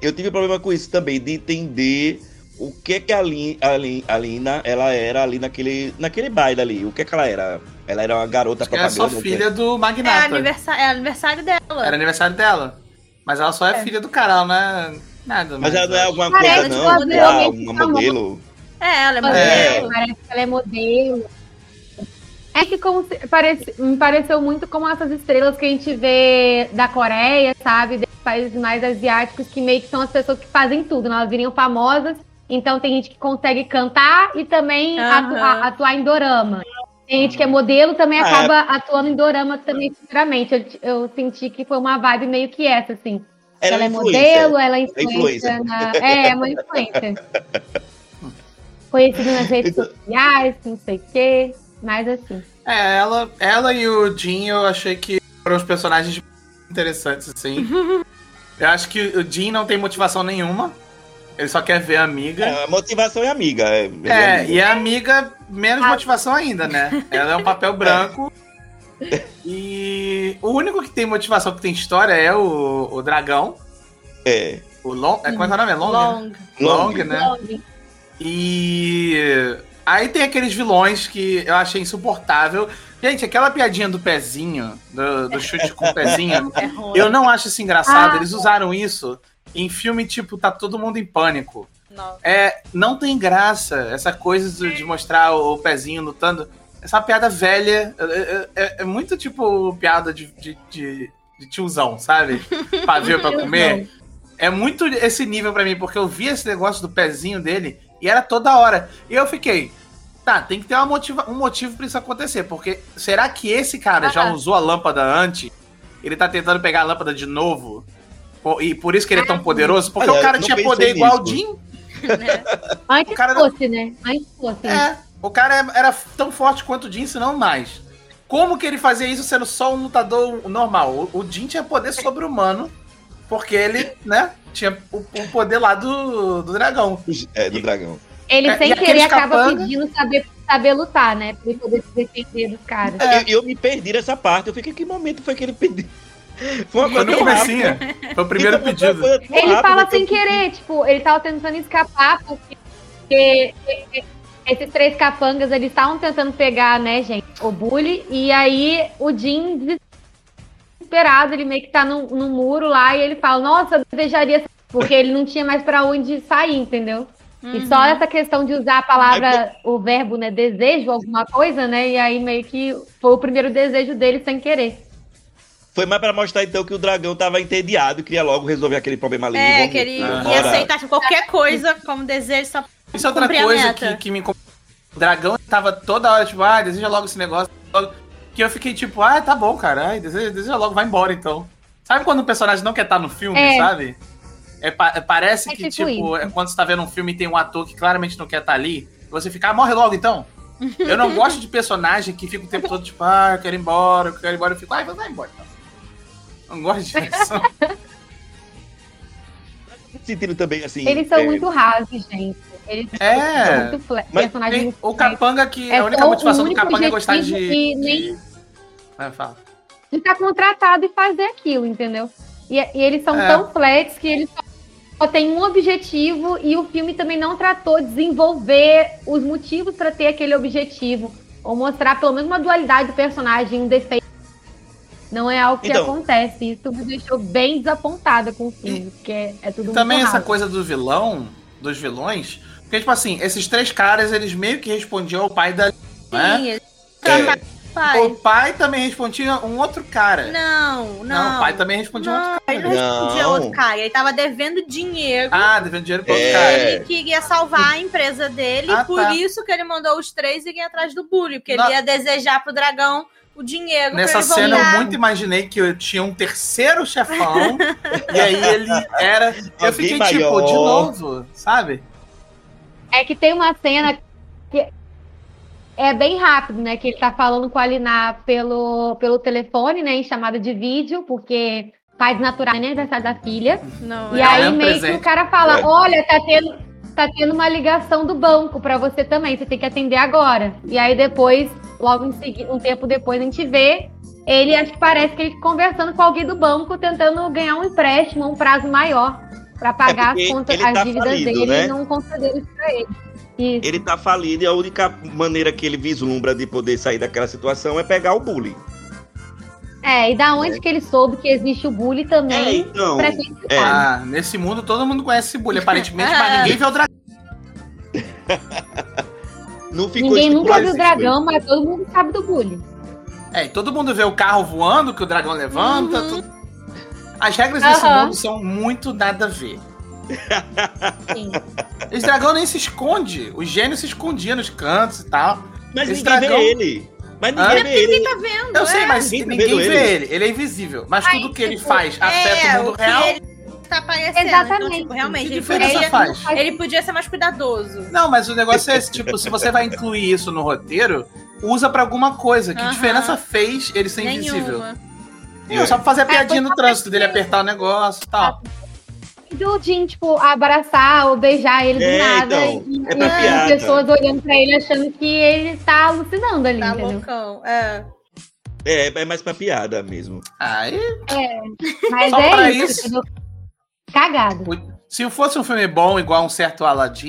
S2: Eu tive problema com isso também, de entender o que que a, Lin, a, Lin, a Lina ela era ali naquele, naquele baile ali. O que que ela era? Ela era uma garota
S3: Acho propaganda. Ela é só filha do magnata.
S1: É, aniversário, é aniversário dela.
S3: Era aniversário dela. Mas ela só é, é. filha do cara, né? Nada,
S2: mas ela não é alguma coisa, não? Ah, uma modelo.
S1: É, ela é modelo. É.
S4: Parece que ela é modelo. É que como se, parece, me pareceu muito como essas estrelas que a gente vê da Coreia, sabe? Dos países mais asiáticos, que meio que são as pessoas que fazem tudo, né? Elas viriam famosas, então tem gente que consegue cantar e também uhum. atuar, atuar em dorama. Tem gente que é modelo, também ah, acaba é. atuando em dorama também futuramente. Eu, eu senti que foi uma vibe meio que essa, assim. Ela, ela é modelo, ela é, é influência. Na... É, é uma influência. Conhecida nas redes então... sociais, não sei o quê, mas assim.
S3: É, ela, ela e o Jin eu achei que foram os personagens interessantes, assim. eu acho que o Jin não tem motivação nenhuma. Ele só quer ver a amiga.
S2: É, motivação é amiga. É,
S3: é amiga. e a amiga, menos motivação ainda, né? Ela é um papel branco. E o único que tem motivação, que tem história, é o, o dragão.
S2: É.
S3: O Long. É, como é que é o nome? É Long? Long,
S1: Long.
S3: Long né? Long. E. Aí tem aqueles vilões que eu achei insuportável. Gente, aquela piadinha do pezinho, do, do chute com o pezinho,
S1: É
S3: eu não acho isso engraçado.
S4: Ah.
S3: Eles usaram isso em filme tipo Tá Todo Mundo em Pânico.
S1: Não.
S3: É, não tem graça essa coisa de, de mostrar o, pezinho lutando. Essa piada velha é, é- é muito tipo piada de, de, de- de tiozão, sabe? Pavio pra comer. É muito esse nível pra mim, porque eu vi esse negócio do pezinho dele e era toda hora. E eu fiquei, tá, tem que ter uma motiva- um motivo pra isso acontecer, porque será que esse cara já
S1: Ah.
S3: usou a lâmpada antes? Ele tá tentando pegar a lâmpada de novo? E por isso que ele é tão poderoso? Porque
S2: Olha,
S3: o cara
S2: não
S3: tinha poder igual ao
S2: nisso.
S3: Jim.
S1: né?
S4: Antes
S3: O cara
S4: fosse, né? Antes fosse.
S3: É, o cara é- era tão forte quanto o Jin, se não mais. Como que ele fazia isso sendo só um lutador normal? O, Jin tinha poder sobre-humano, porque ele, né, tinha o, o poder lá do, do dragão.
S2: É, do dragão.
S4: Ele
S3: É,
S4: sem querer acaba
S3: capanga?
S4: pedindo saber, saber lutar, né? Pra ele poder se defender dos caras.
S3: É.
S2: Eu, eu me perdi nessa parte. Eu fiquei, que momento foi que ele pediu? Foi uma
S3: Foi no comecinho. Foi o primeiro
S2: Então,
S3: pedido.
S2: foi tão
S4: Ele
S2: rápido
S4: fala sem
S2: fiquei-
S4: querer, tipo, ele tava tentando escapar porque porque esses três capangas, eles estavam tentando pegar, né, gente, o bully, e aí o Jim, desesperado, ele meio que tá no, no muro lá, e ele fala, nossa, eu desejaria... Porque ele não tinha mais pra onde sair, entendeu? E só essa questão de usar a palavra, o verbo, né, desejo, alguma coisa, né, e aí meio que foi o primeiro desejo dele sem querer.
S2: Foi mais pra mostrar então que o dragão tava entediado e queria logo resolver aquele problema ali.
S1: É, que ele ia
S2: Bora.
S1: aceitar qualquer coisa como desejo só
S3: Isso é outra coisa que, que me. O dragão tava toda hora, tipo, ah, deseja logo esse negócio. logo. Que eu fiquei tipo, ah, tá bom, cara. Ai, deseja, deseja logo, vai embora então. Sabe quando o personagem não quer estar no filme,
S4: É.
S3: sabe? É, pa- é, parece
S4: É
S3: que,
S4: tipo
S3: tipo, é quando você tá vendo um filme e tem um ator que claramente não quer estar ali, você fica, ah, morre logo então. Eu não gosto de personagem que fica o tempo todo, tipo, ah, eu quero ir embora, eu quero ir embora. Eu fico, ah, vai embora então. Não gosto disso.
S2: Sentindo também assim.
S4: Eles são
S2: é,
S4: muito rasos, gente. Eles
S3: É.
S4: são muito fle-
S2: Mas
S4: personagens
S3: Tem o capanga que.
S4: É
S3: a única motivação do
S4: único
S3: capanga é gostar de.
S4: que nem-
S3: É, fala.
S4: de estar contratado e fazer aquilo, entendeu? E, e eles são
S3: É.
S4: tão flex que eles só, só têm um objetivo e o filme também não tratou de desenvolver os motivos para ter aquele objetivo. Ou mostrar pelo menos uma dualidade do personagem, um defeito. Não é algo que
S2: Então-
S4: acontece. Isso me deixou bem desapontada com o filme, porque é, é tudo
S3: E também essa coisa do vilão, dos vilões, porque, tipo assim, esses três caras, eles meio que respondiam ao pai da. Né?
S1: Sim, ele
S2: É.
S1: pai.
S3: O pai também respondia um outro cara.
S1: Não, não.
S3: Não, o pai também respondia um
S1: Não,
S3: outro
S1: ele
S3: cara.
S1: não respondia
S2: Não.
S1: outro cara. Ele tava devendo dinheiro.
S3: Ah, devendo dinheiro pro outro
S2: É.
S3: cara.
S1: Ele queria salvar a empresa dele,
S3: Ah,
S1: por
S3: tá.
S1: isso que ele mandou os três irem atrás do bully, porque
S3: Não.
S1: ele ia desejar pro dragão o dinheiro
S3: Nessa cena eu
S1: voltar.
S3: muito imaginei que eu tinha um terceiro chefão e aí ele era. Eu
S2: Alguém
S3: fiquei
S2: maior.
S3: tipo, de novo, sabe?
S4: É que tem uma cena que é bem rápido, né? Que ele tá falando com a Liná pelo, pelo telefone, né? Em chamada de vídeo, porque faz natural né, aniversário da filha.
S1: Não,
S4: E
S1: é.
S4: aí
S3: um
S4: meio
S3: presente.
S4: que o cara fala:
S2: É.
S4: olha, tá tendo, tá tendo uma ligação do banco pra você também, você tem que atender agora. E aí depois, logo em seguida, um tempo depois, a gente vê. Ele acho que parece que ele conversando com alguém do banco, tentando ganhar um empréstimo, um prazo maior, pra pagar
S2: É
S4: as contas,
S2: ele
S4: as
S2: tá
S4: dívidas
S2: falido,
S4: dele
S2: né?
S4: e não concederam isso pra ele. Isso.
S2: Ele tá falido e a única maneira que ele vislumbra de poder sair daquela situação é pegar o bullying.
S4: É, e da onde que ele soube que existe o bullying
S2: É,
S4: também?
S2: então.
S4: pra quem sabe.
S2: É.
S3: Ah, nesse mundo todo mundo conhece esse bullying, aparentemente, mas ninguém vê o dragão.
S2: Não ficou
S4: Ninguém nunca viu o dragão, mas todo mundo sabe do bullying.
S3: É, e todo mundo vê o carro voando, que o dragão levanta.
S1: Uhum.
S3: tudo. As regras desse
S4: Aham.
S3: mundo são muito nada a ver.
S4: Sim.
S3: Esse dragão nem se esconde. O gênio se escondia nos cantos e tal.
S2: Mas
S3: Esse
S2: ninguém
S3: dragão-
S2: vê ele. Mas ninguém vê ele.
S1: Tá vendo?
S3: Eu sei, mas
S2: Ninguém tá
S3: ninguém vê
S2: ele.
S3: ele. Ele é invisível. Mas
S4: Aí,
S3: tudo que ele
S4: tipo,
S3: faz afeta
S1: é,
S3: o mundo real.
S1: ele tá aparecendo.
S4: Exatamente.
S1: Então, tipo, realmente,
S3: Que
S1: ele
S3: diferença
S1: podia,
S3: faz?
S1: ele podia ser mais cuidadoso.
S3: Não, mas o negócio é esse, tipo, se você vai incluir isso no roteiro, usa pra alguma coisa. Que
S1: Aham.
S3: diferença fez ele ser invisível?
S1: Nenhuma.
S3: Não, só pra fazer a piadinha no trânsito dele apertar o negócio e tal.
S4: Do Jim, tipo, abraçar ou beijar ele do
S2: É,
S4: nada.
S2: então,
S4: e,
S2: é pra
S4: e as pessoas olhando pra ele achando que ele tá alucinando ali,
S1: Tá
S4: entendeu?
S1: loucão. É.
S2: É, é mais pra piada mesmo.
S3: Aí,
S4: Mas
S3: Só
S4: é
S3: pra
S4: isso,
S3: isso.
S4: Cagado.
S3: Se fosse um filme bom, igual um certo Aladdin,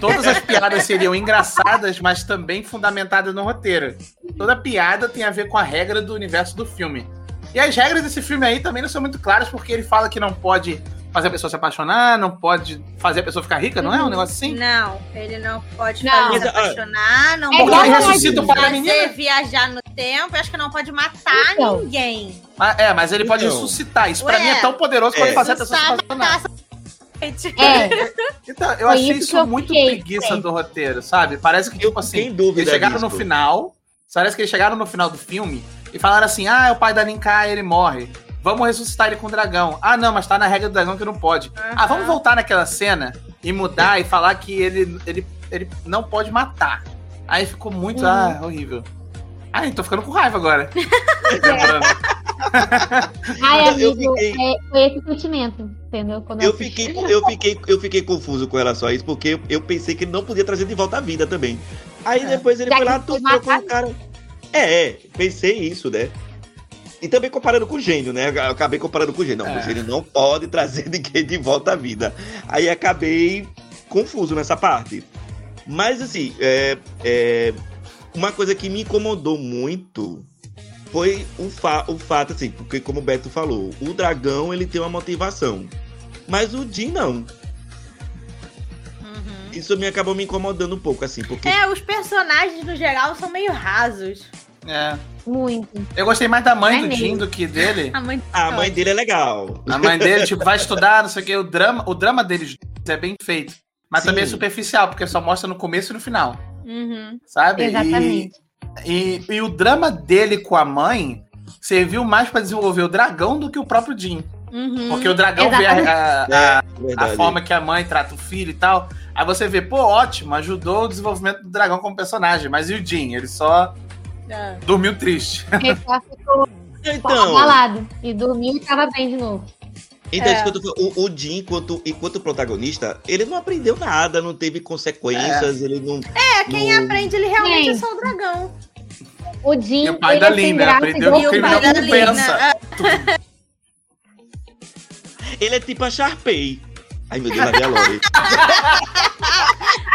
S3: todas as piadas seriam engraçadas, mas também fundamentadas no roteiro. Toda piada tem a ver com a regra do universo do filme. E as regras desse filme aí também não são muito claras, porque ele fala que não pode fazer a pessoa se apaixonar, não pode fazer a pessoa ficar rica, não é um negócio assim?
S1: Não, ele não pode
S4: Não.
S1: fazer se
S2: ah,
S1: apaixonar, não
S4: É
S1: pode
S4: a
S3: ressuscita o pai da
S1: fazer
S3: menina.
S1: viajar no tempo, acho que não pode matar
S4: Então.
S1: ninguém.
S3: Mas- é, mas ele pode
S2: Então.
S3: ressuscitar. Isso pra
S1: Ué,
S3: mim é tão poderoso quanto
S2: é.
S3: fazer a pessoa se apaixonar.
S4: É,
S3: Então, eu
S4: Foi
S3: achei
S4: isso que
S3: isso
S4: eu
S3: muito
S4: fiquei,
S3: preguiça
S4: sempre.
S3: do roteiro, sabe? Parece que,
S2: Eu
S3: tipo assim, eles chegaram
S2: disso.
S3: no final, parece que eles chegaram no final do filme e falaram assim, ah, é o pai da Ninkai, ele morre. Vamos ressuscitar ele com o dragão. Ah, não, mas tá na regra do dragão que não pode. Ah, vamos voltar naquela cena e mudar e falar que ele, ele, ele não pode matar. Aí ficou muito,
S4: Uhum.
S3: ah, horrível. Ai, tô ficando com raiva agora. Lembrando.
S4: ai,
S2: Eu
S4: amigo,
S2: fiquei-
S4: é, foi esse sentimento, entendeu? Quando
S2: Eu
S4: assisti.
S2: fiquei, eu, fiquei, eu fiquei confuso com relação a isso, porque eu, eu pensei que ele não podia trazer de volta a vida também. Aí
S3: É.
S2: depois ele
S4: Já
S2: foi lá, trocou
S4: matado.
S2: o cara. É, é, pensei isso, né? E também comparando com o gênio, né? Eu acabei comparando com o gênio. Não,
S3: É.
S2: o gênio não pode trazer ninguém de volta à vida. Aí acabei confuso nessa parte. Mas assim, é, é, uma coisa que me incomodou muito foi o, fa o fato, assim, porque como o Beto falou, o dragão ele tem uma motivação. Mas o Jin não.
S1: Uhum.
S2: Isso me acabou me incomodando um pouco, assim, porque.
S1: É, os personagens no geral são meio rasos.
S3: É.
S4: Muito.
S3: Eu gostei mais da mãe
S4: É
S3: do
S4: mesmo.
S3: Jim do que dele.
S1: A mãe,
S2: A mãe dele é legal.
S3: A mãe dele, tipo, vai estudar, não sei o que. O drama, o drama deles é bem feito. Mas
S2: Sim.
S3: também é superficial, porque só mostra no começo e no final.
S1: Uhum.
S3: Sabe?
S4: Exatamente.
S3: E, e, e o drama dele com a mãe serviu mais pra desenvolver o dragão do que o próprio Jim.
S1: Uhum.
S3: Porque o dragão vê a, a- a- a
S2: verdade.
S3: forma que a mãe trata o filho e tal. Aí você vê, pô, ótimo, ajudou o desenvolvimento do dragão como personagem. Mas e o Jim? Ele só
S1: É.
S3: dormiu triste.
S4: Ele ficou
S2: Então,
S4: abalado e dormiu e tava bem de novo.
S2: então
S1: É.
S2: isso que eu tô falando, o, o Jim, enquanto, enquanto protagonista, ele não aprendeu nada, não teve consequências, ele não.
S1: É, quem
S2: não-
S1: aprende, ele realmente é só o dragão.
S4: O Jim,
S3: E o pai
S4: ele
S3: da
S4: é
S3: Lina, aprendeu
S4: igual
S3: que
S1: E
S3: o crime
S1: da
S3: compensa.
S1: Lina.
S2: Ele é tipo a Sharpay. Ai, meu Deus, lá vem a Lore.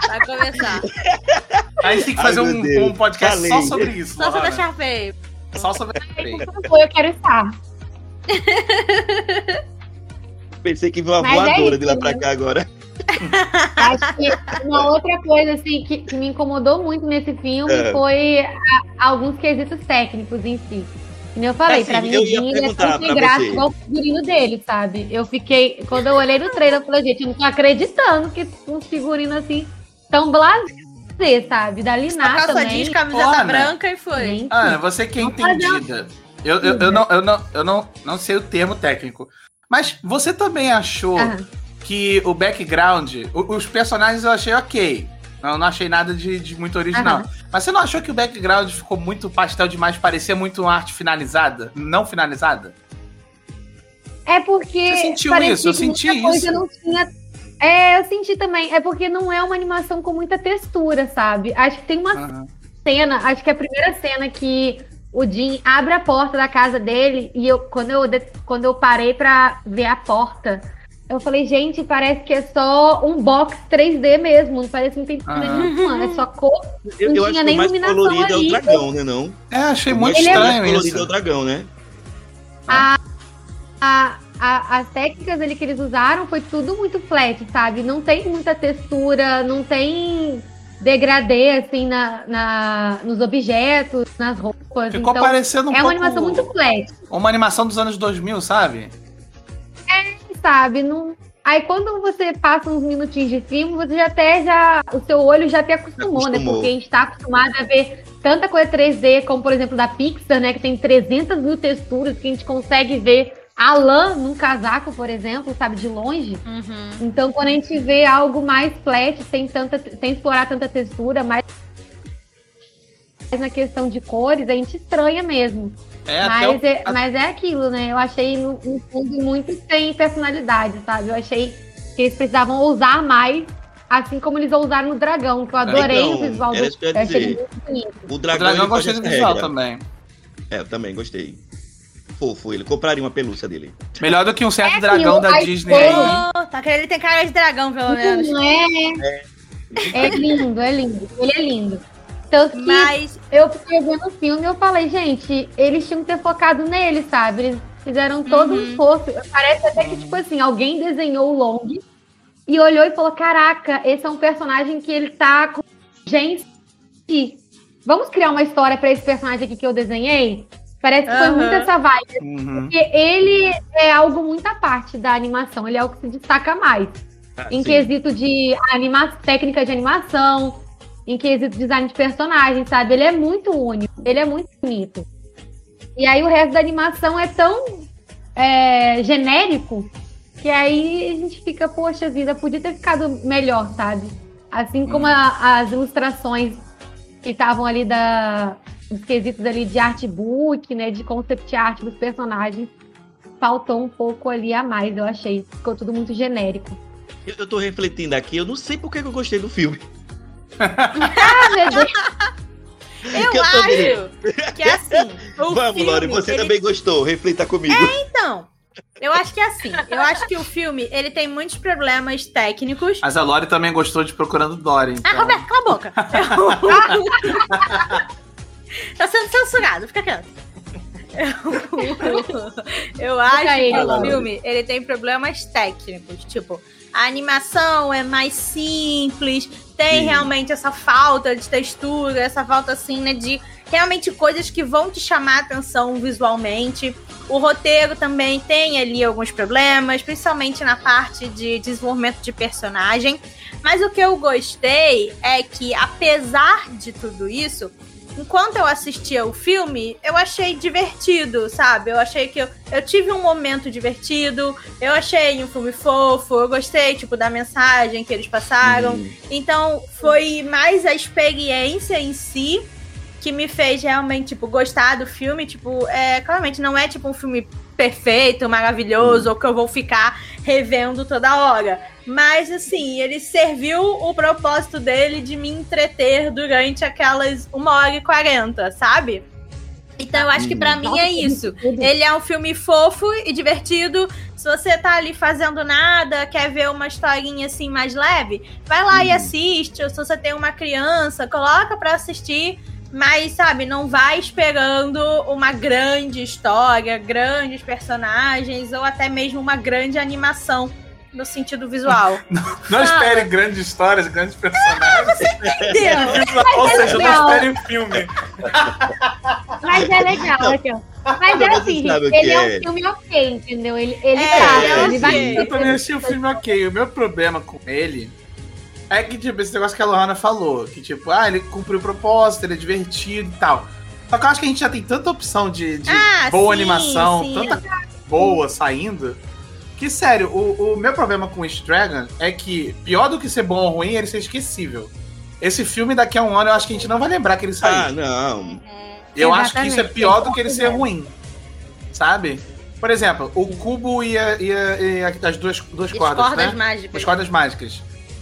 S1: Vai começar.
S3: A gente tem que
S2: Ai,
S3: fazer
S2: meu
S3: um, um podcast só
S2: Falei.
S3: sobre isso.
S1: Só sobre a. Sharpay.
S3: Só sobre a
S4: Por favor, eu quero estar.
S2: Pensei que viu uma
S4: Mas é
S2: voadora
S4: isso,
S2: de lá pra
S4: né?
S2: cá agora.
S4: Acho que uma outra coisa assim que, que me incomodou muito nesse filme
S2: É.
S4: foi a- alguns quesitos técnicos em si. Como eu falei,
S2: Assim,
S4: pra mim Jim ele é sem graça igual o figurino dele, sabe? Eu fiquei, quando eu olhei no trailer, eu falei, gente, eu não tô acreditando que um figurino assim tão blasé, sabe? Da Liná
S1: Calça
S4: também.
S1: jeans, camiseta
S3: Ana.
S1: branca e foi.
S4: Gente,
S3: Ana, você que é entendida. Eu, eu, eu, não, eu, não, eu não, não sei o termo técnico. Mas você também achou
S4: Aham.
S3: que o background, os personagens eu achei ok. Eu não achei nada de, de muito original.
S4: Aham.
S3: Mas você não achou que o background ficou muito pastel demais? Parecia muito uma arte finalizada? Não finalizada?
S4: É porque.
S3: Você sentiu isso? Eu senti
S4: muita coisa
S3: isso.
S4: Não tinha... É, eu senti também. É porque não é uma animação com muita textura, sabe? Acho que tem uma
S3: Aham.
S4: cena, acho que é a primeira cena que o Jim abre a porta da casa dele e eu quando eu, quando eu parei pra ver a porta, eu falei, gente, parece que é só um box 3D mesmo, não parece que não tem textura
S3: Aham.
S4: nenhuma, é só cor.
S2: Eu,
S4: Não
S2: eu acho
S4: tinha
S2: que
S4: nem
S2: o mais
S4: iluminação
S2: colorido é o dragão, né? Não?
S3: É, achei muito
S4: Ele é
S2: o mais
S3: estranho
S2: colorido é o
S3: isso.
S2: dragão, né?
S4: A- a- as técnicas ali que eles usaram foi tudo muito flat, sabe? Não tem muita textura, não tem degradê assim na, na- nos objetos, nas roupas.
S3: Ficou
S4: então,
S3: parecendo um
S4: é uma
S3: pouco...
S4: animação muito flat.
S3: Uma animação dos anos 2000, sabe?
S4: sabe? Não... Aí quando você passa uns minutinhos de filme, você já até já. O seu olho já até acostumou, né?
S2: Acostumou.
S4: Porque a gente tá acostumado a ver tanta coisa 3D, como por exemplo da Pixar, né? Que tem 300 mil texturas, que a gente consegue ver a lã num casaco, por exemplo, sabe? De longe.
S1: Uhum.
S4: Então quando a gente vê algo mais flat, sem, tanta, sem explorar tanta textura, mais na questão de cores, a gente estranha mesmo.
S3: É,
S4: Mas
S3: o-
S4: é, mas é aquilo, né? Eu achei no, no fundo muito sem personalidade, sabe? Eu achei que eles precisavam ousar mais, assim como eles ousaram no dragão, que eu adorei
S2: Então,
S4: o visual do
S2: eu
S4: muito bonito.
S2: O
S3: O
S2: dragão,
S3: dragão eu gostei do visual
S2: regra.
S3: também.
S2: É, eu também gostei. Fofo ele. Compraria uma pelúcia dele.
S3: Melhor do que um certo
S4: É,
S3: dragão da Disney aí.
S1: Oh, tá querendo, ele tem cara de dragão, pelo menos.
S4: Não é? É lindo, é lindo. Ele é lindo. Tanto que
S1: Mas,
S4: eu fiquei vendo o filme e eu falei, gente, eles tinham que ter focado nele, sabe? Eles fizeram todo um
S1: Uhum.
S4: esforço. Parece até que, tipo assim, alguém desenhou o Long e olhou e falou: Caraca, esse é um personagem que ele tá com gente. Vamos criar uma história pra esse personagem aqui que eu desenhei? Parece que foi
S1: Aham.
S4: muito essa vibe.
S3: Uhum.
S4: Porque ele é algo muito à parte da animação, ele é o que se destaca mais.
S2: Ah,
S4: em
S2: sim.
S4: quesito de anima técnica de animação, em quesito de design de personagem, sabe? Ele é muito único, ele é muito bonito. E aí o resto da animação é tão é, genérico que aí a gente fica, poxa vida, podia ter ficado melhor, sabe? Assim como a- as ilustrações que estavam ali da os quesitos ali de artbook, né, de concept art dos personagens, faltou um pouco ali a mais, eu achei. Ficou tudo muito genérico.
S2: Eu, eu tô refletindo aqui, eu não sei por que eu gostei do filme.
S4: Ah, meu Deus.
S1: eu
S2: que eu
S1: acho que é assim. o
S2: Vamos, Lore, você
S1: ele-
S2: também gostou, reflita comigo.
S1: Então, eu acho que é assim. Eu acho que o filme, ele tem muitos problemas técnicos.
S3: Mas a Lori também gostou de Procurando Dory.
S1: Ah,
S3: Então...
S1: Roberto, cala a boca. tá sendo censurado, fica quieto. Eu, eu acho que o filme ele tem problemas técnicos. Tipo, a animação é mais simples, tem
S2: Sim.
S1: realmente essa falta de textura, essa falta assim, né, de realmente coisas que vão te chamar a atenção visualmente. O roteiro também tem ali alguns problemas, principalmente na parte de desenvolvimento de personagem. Mas o que eu gostei é que, apesar de tudo isso, enquanto eu assistia o filme, eu achei divertido, sabe? Eu achei que eu, eu tive um momento divertido, eu achei um filme fofo, eu gostei, tipo, da mensagem que eles passaram.
S2: Hum,
S1: Então, foi mais a experiência em si que me fez realmente, tipo, gostar do filme. Tipo, é, claramente não é, tipo, um filme perfeito, maravilhoso, ou que eu vou ficar revendo toda hora. Mas, assim, ele serviu o propósito dele de me entreter durante aquelas uma hora e quarenta, sabe? Então, eu acho que pra mim é isso. Ele é um filme fofo e divertido. Se você tá ali fazendo nada, quer ver uma historinha assim mais leve, vai lá e
S2: Uhum.
S1: assiste. Ou se você tem uma criança, coloca pra assistir. Mas, sabe, não vai esperando uma grande história, grandes personagens ou até mesmo uma grande animação no sentido visual.
S3: Não espere grandes histórias, grandes personagens.
S1: Entendeu?
S3: Ou seja, não espere um filme.
S4: Mas é legal, aqui, ó. Mas é
S2: Você
S4: assim, gente, ele é
S2: é?
S4: um filme ok, entendeu? Ele, ele
S1: É,
S4: trata,
S1: ele é
S4: ele vai.
S3: Eu também achei o filme ok. O meu problema com ele é que, tipo, esse negócio que a Lohana falou, que, tipo, ah, ele cumpriu o propósito, ele é divertido e tal. Só que eu acho que a gente já tem tanta opção de, de
S1: Ah,
S3: boa
S1: sim,
S3: animação,
S1: sim.
S3: tanta boa saindo, que, sério, o, o meu problema com Wish Dragon é que, pior do que ser bom ou ruim, é ele ser esquecível. Esse filme, daqui a um ano, eu acho que a gente não vai lembrar que ele saiu.
S2: Ah, não.
S3: Eu acho que isso é
S4: Exatamente.
S3: pior do que ele ser ruim. Sabe? Por exemplo, o cubo e, a- e a- e a- as duas, duas
S1: As
S3: cordas,
S1: cordas
S3: né?
S1: mágicas.
S3: As cordas mágicas.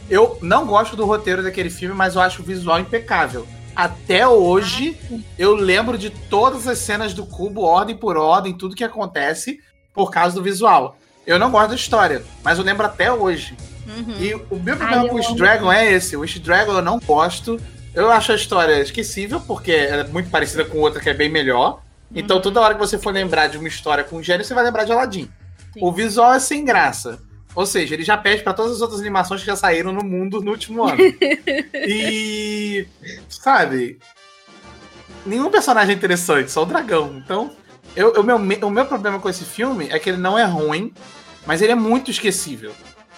S3: Eu não gosto do roteiro daquele filme, mas eu acho o visual impecável. Até hoje, eu lembro de todas as cenas do cubo, ordem por ordem, tudo que acontece, por causa do visual. Eu não gosto da história, mas eu lembro até hoje.
S1: Uhum.
S3: E o meu problema
S4: Ai,
S3: com o Wish. Dragon é esse. O Wish Dragon eu não gosto. Eu acho a história esquecível, porque ela é muito parecida com outra que é bem melhor. Então, toda hora que você for lembrar de uma história com gênio, você vai lembrar de Aladdin.
S1: Sim.
S3: O visual é sem graça. Ou seja, ele já pede pra todas as outras animações que já saíram no mundo no último ano. e. Sabe? Nenhum personagem é interessante, só o dragão. Então, eu, eu- meu, o meu problema com esse filme é que ele não é ruim, mas ele é muito esquecível.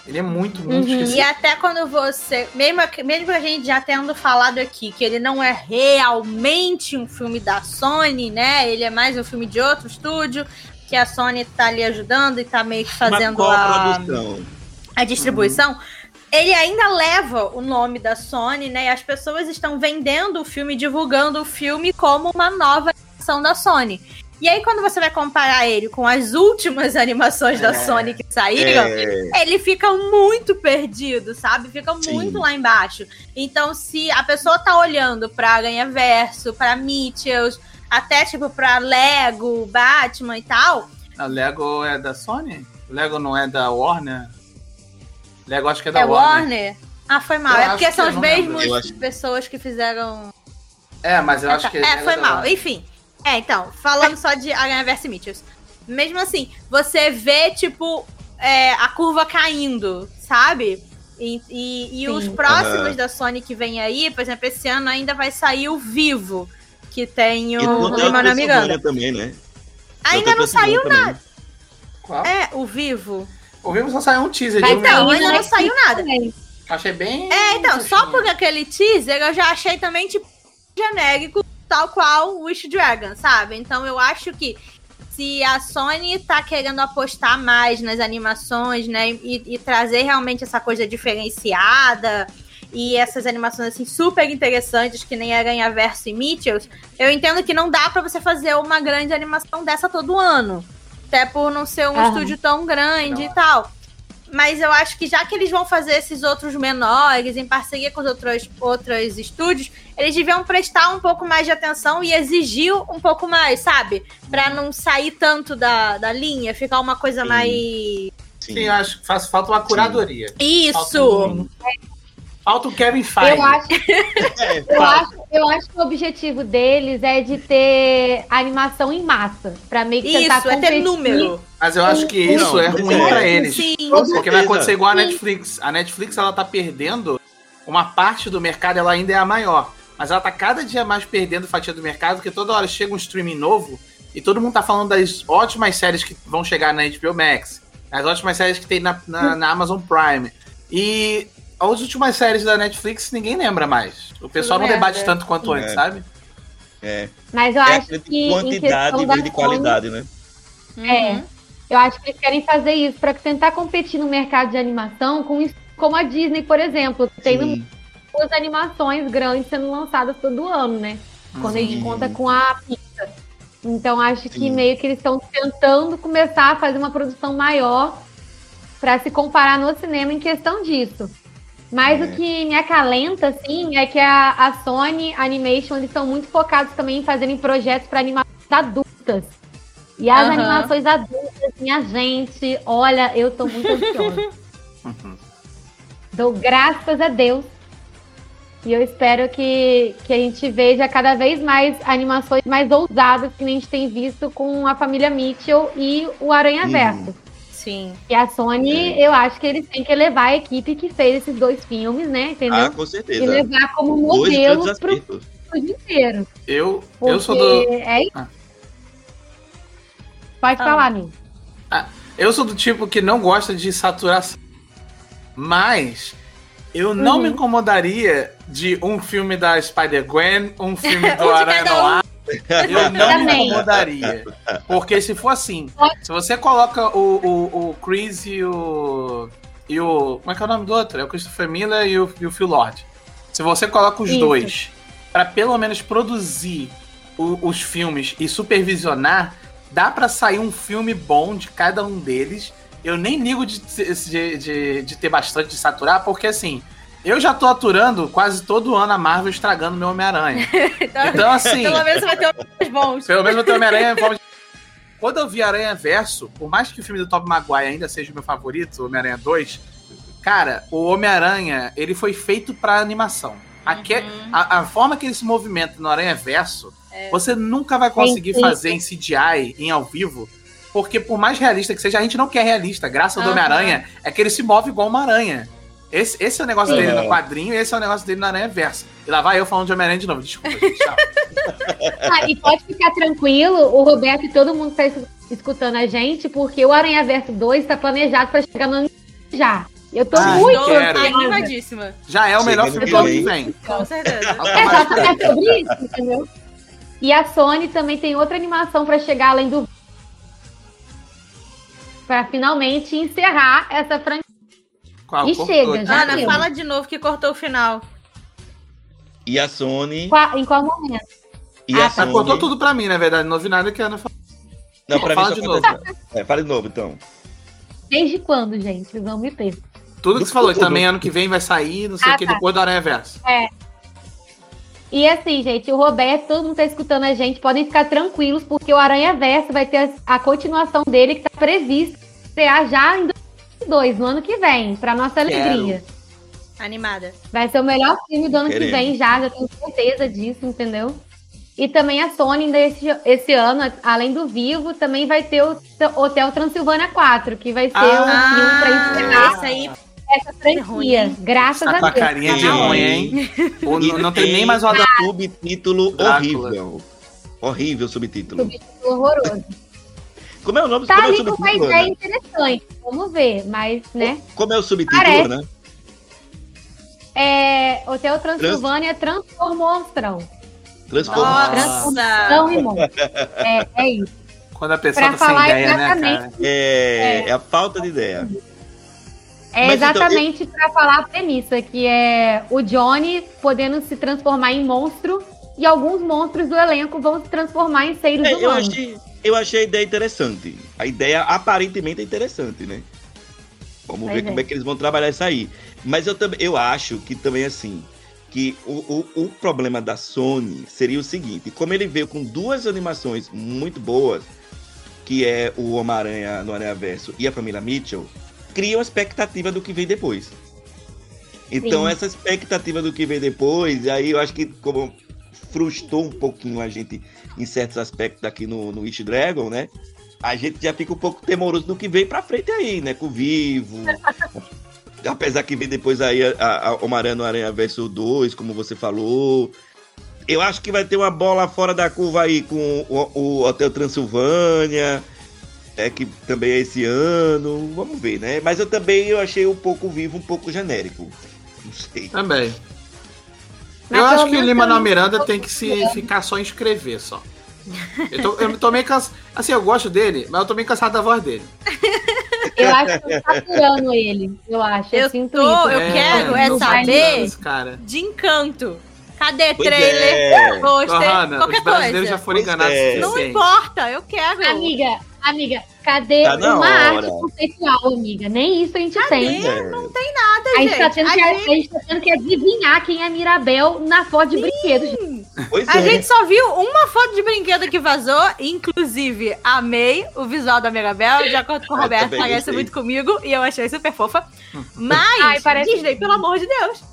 S3: Ele é muito, muito
S4: Uhum.
S1: E até quando você. Mesmo, mesmo a gente já tendo falado aqui que ele não é realmente um filme da Sony, né? Ele é mais um filme de outro estúdio, que a Sony tá ali ajudando e tá meio que fazendo a, a distribuição. Ele ainda leva o nome da Sony, né? E as pessoas estão vendendo o filme, divulgando o filme como uma nova animação da Sony. E aí, quando você vai comparar ele com as últimas animações da
S3: É.
S1: Sony que saíram,
S2: É,
S1: ele fica muito perdido, sabe? Fica
S2: Sim.
S1: muito lá embaixo. Então, se a pessoa tá olhando pra Ganha Verso, pra Mitchells, até tipo pra Lego, Batman e tal.
S3: A Lego é da Sony? Lego não é da Warner? Lego acho que é da
S1: é
S3: Warner.
S1: Warner? Ah, foi mal.
S3: Eu
S1: é porque
S3: que
S1: são mesmas
S2: acho-
S1: pessoas que fizeram.
S3: É, mas eu acho que
S1: É,
S3: Lego
S1: foi mal.
S3: Warner.
S1: Enfim. É, então, falando só de Aranha vs Mitchells. Mesmo assim, você vê, tipo, é, a curva caindo, sabe? E, e, e os próximos
S2: Aham.
S1: da Sony que vem aí, por exemplo, esse ano ainda vai sair o Vivo, que tem o Lima Miranda.
S2: Também, né?
S1: Ainda não saiu
S2: nada.
S3: Qual?
S1: É, o Vivo.
S3: O Vivo só saiu um teaser
S1: Então, ainda não saiu nada.
S3: Achei bem.
S1: É, então, só por aquele teaser eu já achei também, tipo, genérico, tal qual o Wish Dragon, sabe? Então eu acho que se a Sony tá querendo apostar mais nas animações, né, e, e trazer realmente essa coisa diferenciada e essas animações assim super interessantes que nem Aranha Verso e Mitchells, eu entendo que não dá pra você fazer uma grande animação dessa todo ano, até por não ser um estúdio tão grande e tal. Mas eu acho que já que eles vão fazer esses outros menores, em parceria com os outros, outros estúdios, eles deviam prestar um pouco mais de atenção e exigir um pouco mais, sabe? Pra não sair tanto da, da linha, ficar uma coisa
S2: Sim.
S1: mais.
S3: Sim, eu acho que faz falta uma curadoria.
S1: Isso!
S3: um- Falta o Kevin Feige.
S4: Eu acho,
S2: É,
S4: eu, acho, eu acho que o objetivo deles é de ter animação em massa. Pra meio que tentar
S1: Isso, é ter número.
S3: Mas eu acho que isso
S2: Não,
S3: é ruim
S2: é.
S3: pra eles.
S1: Sim.
S3: Porque vai acontecer igual a. Netflix. A Netflix ela tá perdendo uma parte do mercado, ela ainda é a maior. Mas ela tá cada dia mais perdendo fatia do mercado, porque toda hora chega um streaming novo e todo mundo tá falando das ótimas séries que vão chegar na HBO Max, as ótimas séries que tem na, na, na Amazon Prime. E as últimas séries da Netflix ninguém lembra mais. O pessoal não
S1: merda.
S3: debate tanto quanto
S2: É.
S3: antes, sabe?
S2: É,
S4: Mas eu
S2: é
S4: acho que.
S2: quantidade em vez de
S4: Sony,
S2: qualidade, né?
S4: É. Eu acho que eles querem fazer isso pra tentar competir no mercado de animação com como a Disney, por exemplo, que tem
S2: Sim.
S4: duas animações grandes sendo lançadas todo ano, né? Quando a gente
S2: Sim.
S4: conta com a Pixar. Então acho que
S2: Sim.
S4: meio que eles estão tentando começar a fazer uma produção maior pra se comparar no cinema em questão disso. Mas
S2: É.
S4: o que me acalenta, assim, é que a, a Sony Animation, eles estão muito focados também em fazerem projetos para animações adultas. E as
S1: Aham.
S4: animações adultas, minha gente, olha, eu tô muito ansiosa. Dou graças a Deus. E eu espero que, que a gente veja cada vez mais animações mais ousadas que a gente tem visto com a família Mitchell e o Aranha
S2: Uhum.
S1: Sim.
S4: E a Sony, eu acho que eles têm que levar a equipe que fez esses dois filmes, né? Entendeu?
S2: Ah, com
S4: e
S2: certeza.
S4: levar como
S2: Dois
S4: modelo pro estúdio inteiro.
S3: Eu,
S4: Porque
S3: eu sou do.
S4: É isso.
S3: Ah.
S4: Pode
S1: Ah.
S4: falar, amigo.
S3: Eu sou do tipo que não gosta de saturação. Mas eu não
S4: Uhum.
S3: me incomodaria de um filme da Spider-Gwen, um filme do
S1: Um
S3: Aranha
S1: um.
S3: Noir. Eu não me incomodaria. Porque se for assim, se você coloca o, o, o Chris e o. E o. Como é que é o nome do outro? É o Christopher Miller e o, e o Phil Lord. Se você coloca os
S4: Isso.
S3: dois pra pelo menos produzir o- os filmes e supervisionar, dá pra sair um filme bom de cada um deles. Eu nem ligo de, de, de, de ter bastante de saturar, porque assim, eu já tô aturando quase todo ano a Marvel estragando meu Homem-Aranha. Então, assim,
S1: Pelo menos vai ter uns bons.
S3: pelo menos eu tenho Homem-Aranha em forma de... Quando eu vi Aranha Verso, por mais que o filme do Tobey Maguire ainda seja o meu favorito, o Homem-Aranha 2, cara, o Homem-Aranha, ele foi feito pra animação. Aque-
S1: Uhum.
S3: a, a forma que ele se movimenta no Aranha Verso,
S1: É.
S3: você nunca vai conseguir
S4: Sim, sim.
S3: fazer em CGI, em ao vivo, porque por mais realista que seja, a gente não quer realista. Graça do
S1: Aham.
S3: Homem-Aranha é que ele se move igual uma aranha. Esse, esse é o negócio
S2: Sim.
S3: dele no quadrinho e esse é o negócio dele no Aranha Verso. E lá vai eu falando de Homem-Aranha de novo. Desculpa, gente. Tchau.
S4: Ah, e pode ficar tranquilo, o Roberto e todo mundo que tá es- escutando a gente, porque o Aranha Verso 2 tá planejado pra chegar no ano já. Eu tô
S3: Ai,
S4: muito ansiosa.
S1: animadíssima.
S3: Já é o melhor
S2: Chegando
S3: filme do
S2: que
S3: ano que
S2: vem.
S1: Com certeza.
S4: É, só é sobre isso, entendeu? E a Sony também tem outra animação pra chegar além do. Pra finalmente encerrar essa franquia.
S3: Qual?
S4: E
S3: Cortou
S4: chega, já
S1: Ana,
S4: deu.
S1: fala de novo que cortou o final.
S2: E a Sony.
S4: Em qual momento?
S2: E
S4: Ah,
S2: a
S3: Mas
S2: Sony.
S3: cortou tudo pra mim, na verdade. Não ouvi nada que a Ana falou.
S2: Não, pra mim
S3: Fala
S2: só
S3: de
S2: aconteceu. É, fala de novo, então.
S4: Desde quando, gente? Vocês vão me ter.
S3: Tudo que você falou, que também ano que vem vai sair, não sei
S4: Ah,
S3: o que,
S4: tá.
S3: depois do Aranha Verso.
S4: E assim, gente, o Roberto, todo mundo tá escutando a gente, podem ficar tranquilos, porque o Aranha Verso vai ter a, a continuação dele que tá previsto já em 2022, no ano que vem, pra nossa alegria.
S1: Animada.
S4: Vai ser o melhor filme do ano
S2: Queremos.
S4: que vem já, já tenho certeza disso, entendeu? E também a Sony, ainda esse, esse ano, além do Vivo, também vai ter o Hotel Transilvânia 4, que vai ser
S3: Ah,
S4: um filme pra encerrar
S1: aí
S4: essa franquia.
S1: ruim.
S4: Graças
S3: Tá
S4: a
S3: com a
S4: Deus.
S3: carinha de
S2: Tá
S3: ruim, hein? Não, não tem nem mais o Adam.
S2: Subtítulo
S3: Drácula.
S2: horrível. Horrível subtítulo.
S4: Subtítulo horroroso.
S2: Como é o nome?
S4: Tá
S2: como é o
S4: ali com uma ideia
S2: Ana?
S4: interessante. Vamos ver, mas, né?
S2: Como é o subtítulo,
S4: Parece.
S2: né?
S4: É, Hotel Transilvânia transformou monstrão.
S2: Transformar.
S1: Nossa!
S4: Não rimou. É, é isso.
S3: Quando a pessoa
S4: Pra
S3: tá sem
S4: falar
S3: ideia, né,
S4: exatamente.
S3: cara?
S2: É, é a falta de ideia.
S4: É
S2: Mas então,
S4: exatamente pra falar a premissa, que é o Johnny podendo se transformar em monstro e alguns monstros do elenco vão se transformar em seres
S2: É, eu,
S4: humanos.
S2: achei, eu achei a ideia interessante. A ideia aparentemente é interessante, né? Vamos ver
S4: é.
S2: como é que eles vão trabalhar isso aí. Mas eu também eu acho que também assim, que o, o, o problema da Sony seria o seguinte, como ele veio com duas animações muito boas, que é o Homem-Aranha no Aranha Verso e a família Mitchell, cria uma expectativa do que vem depois. Então
S4: Sim.
S2: essa expectativa do que vem depois, aí eu acho que como frustrou um pouquinho a gente em certos aspectos aqui no, no Dragon, né? A gente já fica um pouco temoroso no que vem pra frente aí, né? Com o Vivo. Apesar que vem depois aí a, a, a Homem-Aranha no Aranha Verso 2, como você falou. Eu acho que vai ter uma bola fora da curva aí com o, o Hotel Transilvânia, é, que também é esse ano. Vamos ver, né? Mas eu também eu achei um pouco vivo, um pouco genérico. Não sei.
S3: Também.
S4: Mas
S3: eu acho que o Lima
S4: não-
S3: Miranda tem que se ficar só em escrever só. Eu tô, eu tô meio cansado. Assim, eu gosto dele, mas eu tô meio cansado da voz dele.
S4: Eu acho que eu tô saturando ele. Eu acho. Eu,
S1: Eu
S4: sinto
S1: tô-
S4: isso.
S1: eu quero é saber-
S3: cara.
S1: De encanto. Cadê
S2: Pois
S1: trailer?
S2: é.
S1: Pôster?
S3: Johanna,
S1: qualquer
S3: os brasileiros
S1: coisa.
S3: já foram enganados
S2: é.
S1: Não importa, eu quero.
S4: Amiga, amiga, cadê
S2: Tá
S4: uma
S2: hora.
S4: arte conceitual, amiga? Nem isso a gente tem.
S2: É.
S1: Nada,
S4: A gente, tá
S1: gente.
S4: tendo
S1: A
S4: que, a
S1: gente-
S4: gente tá tendo que adivinhar quem é Mirabel na foto de brinquedo. gente.
S2: Pois
S1: A
S2: é.
S1: gente só viu uma foto de brinquedo que vazou, inclusive amei o visual da Mirabel, de acordo com o
S2: Eu
S1: Roberto, parece
S2: gostei.
S1: muito comigo e eu achei super fofa. Mas,
S4: Ai, parece-
S1: Disney, pelo amor de Deus.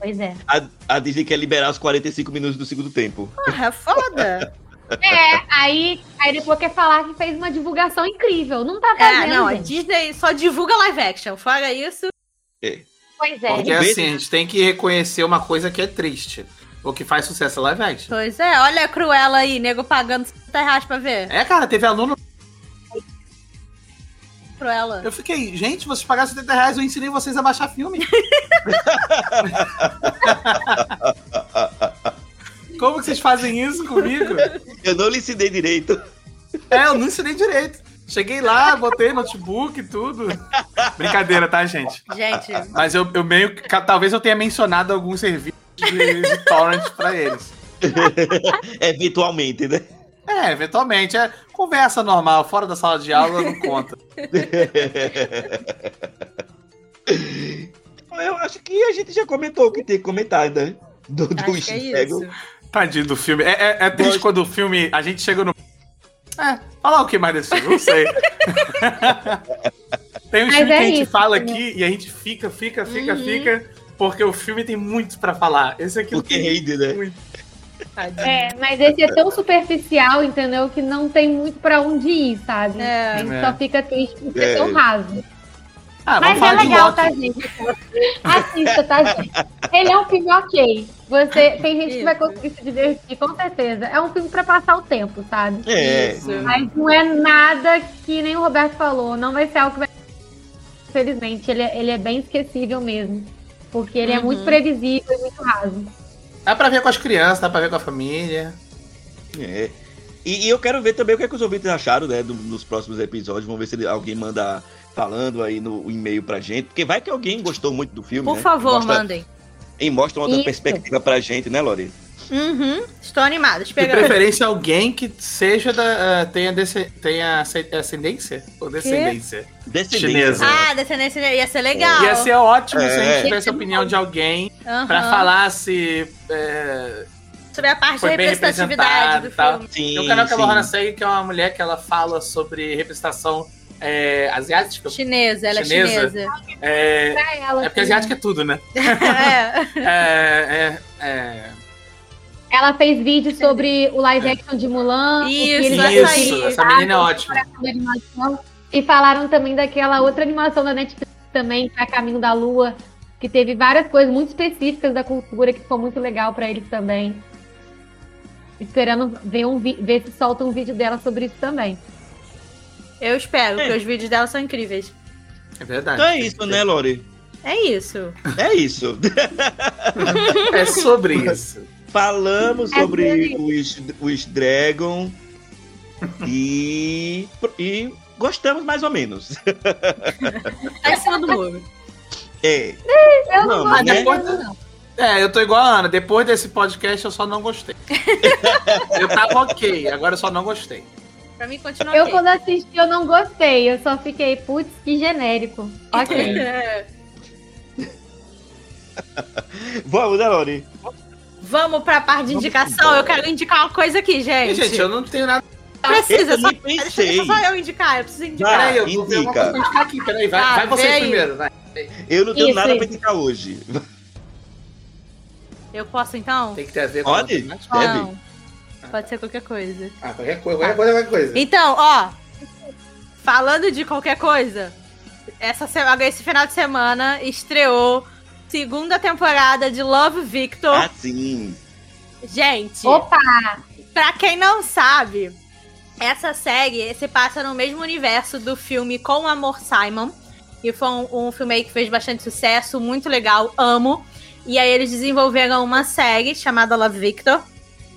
S4: Pois é.
S2: A, a Disney quer liberar os 45 minutos do segundo tempo.
S1: Porra, é foda.
S4: É, aí, aí depois quer falar que fez uma divulgação incrível. Não tá
S1: é,
S4: fazendo,
S1: não, a. Disney só divulga live action. Fora isso,
S4: Pois é.
S3: Porque assim, a gente tem que reconhecer uma coisa que é triste. O que faz sucesso é live action.
S1: pois é, olha a Cruella aí, nego pagando 50 reais pra ver.
S3: É, cara, teve aluno.
S1: Cruella.
S3: Eu fiquei, gente, vocês pagaram 70 reais, eu ensinei vocês a baixar filme. Como que vocês fazem isso comigo?
S2: Eu não lhe ensinei direito.
S3: É, eu não ensinei direito. Cheguei lá, botei notebook e tudo. Brincadeira, tá, gente?
S1: Gente,
S3: Mas eu, eu meio que. Talvez eu tenha mencionado alguns serviços de, de torrent pra eles.
S2: Eventualmente, né?
S3: É, eventualmente. É conversa normal, fora da sala de aula não conta.
S2: Eu acho que a gente já comentou o que tem que comentar, né? Do, do
S1: acho que é isso.
S3: Tadinho do filme. É, é, é triste
S2: Gosto.
S3: quando o filme. A gente chega no. É, falar o que mais desse filme? Não sei. tem um
S4: Mas
S3: filme
S4: é
S3: que a gente
S4: isso,
S3: fala
S4: né?
S3: aqui e a gente fica, fica, fica,
S1: Uhum.
S3: fica. Porque o filme tem muito pra falar. Esse aqui
S2: Porque
S3: tem
S2: rende, né?
S3: muito.
S1: Tadinho.
S4: É, mas esse é tão superficial, entendeu? Que não tem muito pra onde ir, sabe?
S1: É.
S4: a gente
S3: É.
S4: só fica triste por ser
S2: É.
S4: tão raso.
S3: Ah,
S4: Mas é legal, tá, gente? Assista, tá, gente? Ele é um filme ok. Você, tem gente que vai
S1: Isso.
S4: conseguir se divertir, com certeza. É um filme pra passar o tempo, sabe?
S2: É.
S1: Isso.
S4: Mas não é nada que nem o Roberto falou. Não vai ser algo que vai. Infelizmente, ele é, ele é bem esquecível mesmo. Porque ele é
S1: Uhum.
S4: muito previsível e muito raso.
S3: Dá pra ver com as crianças, dá pra ver com a família.
S2: É. E, e eu quero ver também o que, é que os ouvintes acharam, né, do- nos próximos episódios. Vamos ver se ele- alguém manda falando aí no e-mail pra gente. Porque vai que alguém gostou muito do filme,
S1: Por
S2: né?
S1: favor,
S2: mostra,
S1: mandem.
S2: E mostra uma outra
S4: Isso.
S2: perspectiva pra gente, né, Lori?
S1: Uhum, estou animada.
S3: De preferência, alguém que seja da. Uh, tenha, tenha ascendência? Ou descendência?
S2: Descendência.
S3: Chinesa.
S1: Ah, descendência ia ser legal.
S3: Ia ser ótimo é. se a gente tivesse a opinião de alguém uhum. pra falar se. É,
S1: sobre a parte da representatividade do filme.
S3: Sim, Tem um canal que a Lohana segue, que é uma mulher que ela fala sobre representação é, asiática?
S1: Chinesa, ela chinesa. é chinesa.
S3: É, é porque asiática é tudo, né? é. é, é, é
S4: ela fez vídeo sobre o live action de Mulan.
S1: Isso,
S3: isso essa menina é ótima.
S4: E falaram também daquela outra animação da Netflix também, que é a Caminho da Lua, que teve várias coisas muito específicas da cultura que ficou muito legal para eles também. Esperando ver, um ver se solta um vídeo dela sobre isso também.
S1: Eu espero, é. porque os vídeos dela são incríveis.
S3: É verdade.
S2: Então é isso, né, Lori?
S1: É isso.
S2: É isso.
S3: é sobre isso.
S2: Falamos é sobre o Wish, Wish Dragon e, e gostamos mais ou menos.
S1: Tá em cima do muro.
S2: É.
S4: Eu não, não né? depois, não.
S3: É, eu tô igual a Ana. Depois desse podcast eu só não gostei. eu tava ok, agora eu só não gostei.
S1: Pra mim continua
S4: Eu
S1: okay.
S4: quando assisti eu não gostei. Eu só fiquei, putz, que genérico. Ok.
S2: Vamos, né, Lori?
S1: Vamos pra parte de indicação. Eu quero indicar uma coisa aqui, gente.
S3: Gente, eu não tenho nada.
S1: Precisa,
S2: eu
S1: só,
S2: pensei.
S1: deixa só eu indicar. Eu preciso indicar.
S3: Peraí, eu vou indica. ver uma indicar aqui. Peraí, vai, ah, vai vocês aí. primeiro. Vai.
S2: Eu não tenho isso, nada isso. pra indicar hoje.
S1: Eu posso então?
S3: Tem que ter a ver com
S2: Pode?
S1: Deve. Pode ser qualquer coisa.
S3: Ah, qualquer coisa, qualquer coisa, qualquer coisa.
S1: Então, ó. Falando de qualquer coisa, essa, esse final de semana estreou segunda temporada de Love Victor.
S2: Ah, sim.
S1: Gente.
S4: Opa!
S1: Pra quem não sabe, essa série se passa no mesmo universo do filme Com Amor Simon. E foi um, um filme aí que fez bastante sucesso, muito legal, amo. E aí eles desenvolveram uma série chamada Love Victor.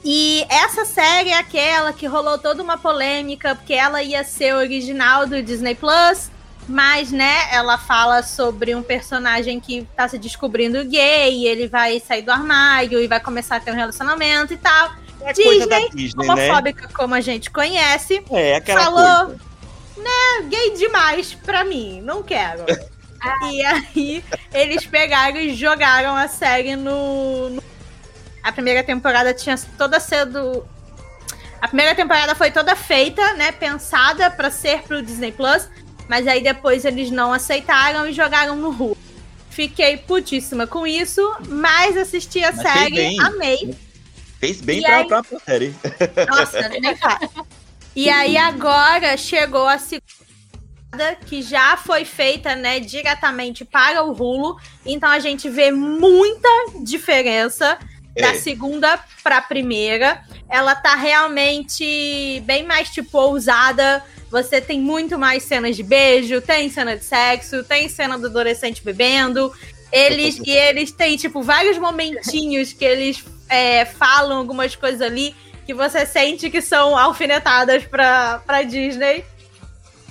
S1: E essa série é aquela que rolou toda uma polêmica, porque ela ia ser original do Disney Plus, mas, né, ela fala sobre um personagem que tá se descobrindo gay, e ele vai sair do armário e vai começar a ter um relacionamento e tal.
S2: É Disney, Disney,
S1: né? homofóbica né? como a gente conhece,
S2: é, aquela
S1: falou,
S2: coisa.
S1: né, gay demais pra mim, não quero. e aí eles pegaram e jogaram a série no, no... A primeira temporada tinha toda sido a primeira temporada foi toda feita, né, pensada para ser pro Disney Plus, mas aí depois eles não aceitaram e jogaram no Ru. Fiquei putíssima com isso, mas assisti a mas série, amei.
S2: Fez bem pra, aí... pra série.
S1: Nossa, nem fala. E aí agora chegou a segunda que já foi feita, né, diretamente para o Hulu. Então a gente vê muita diferença é. da segunda para a primeira. Ela tá realmente bem mais tipo ousada você tem muito mais cenas de beijo, tem cena de sexo, tem cena do adolescente bebendo. Eles e eles têm, tipo, vários momentinhos que eles é, falam algumas coisas ali que você sente que são alfinetadas pra, pra Disney.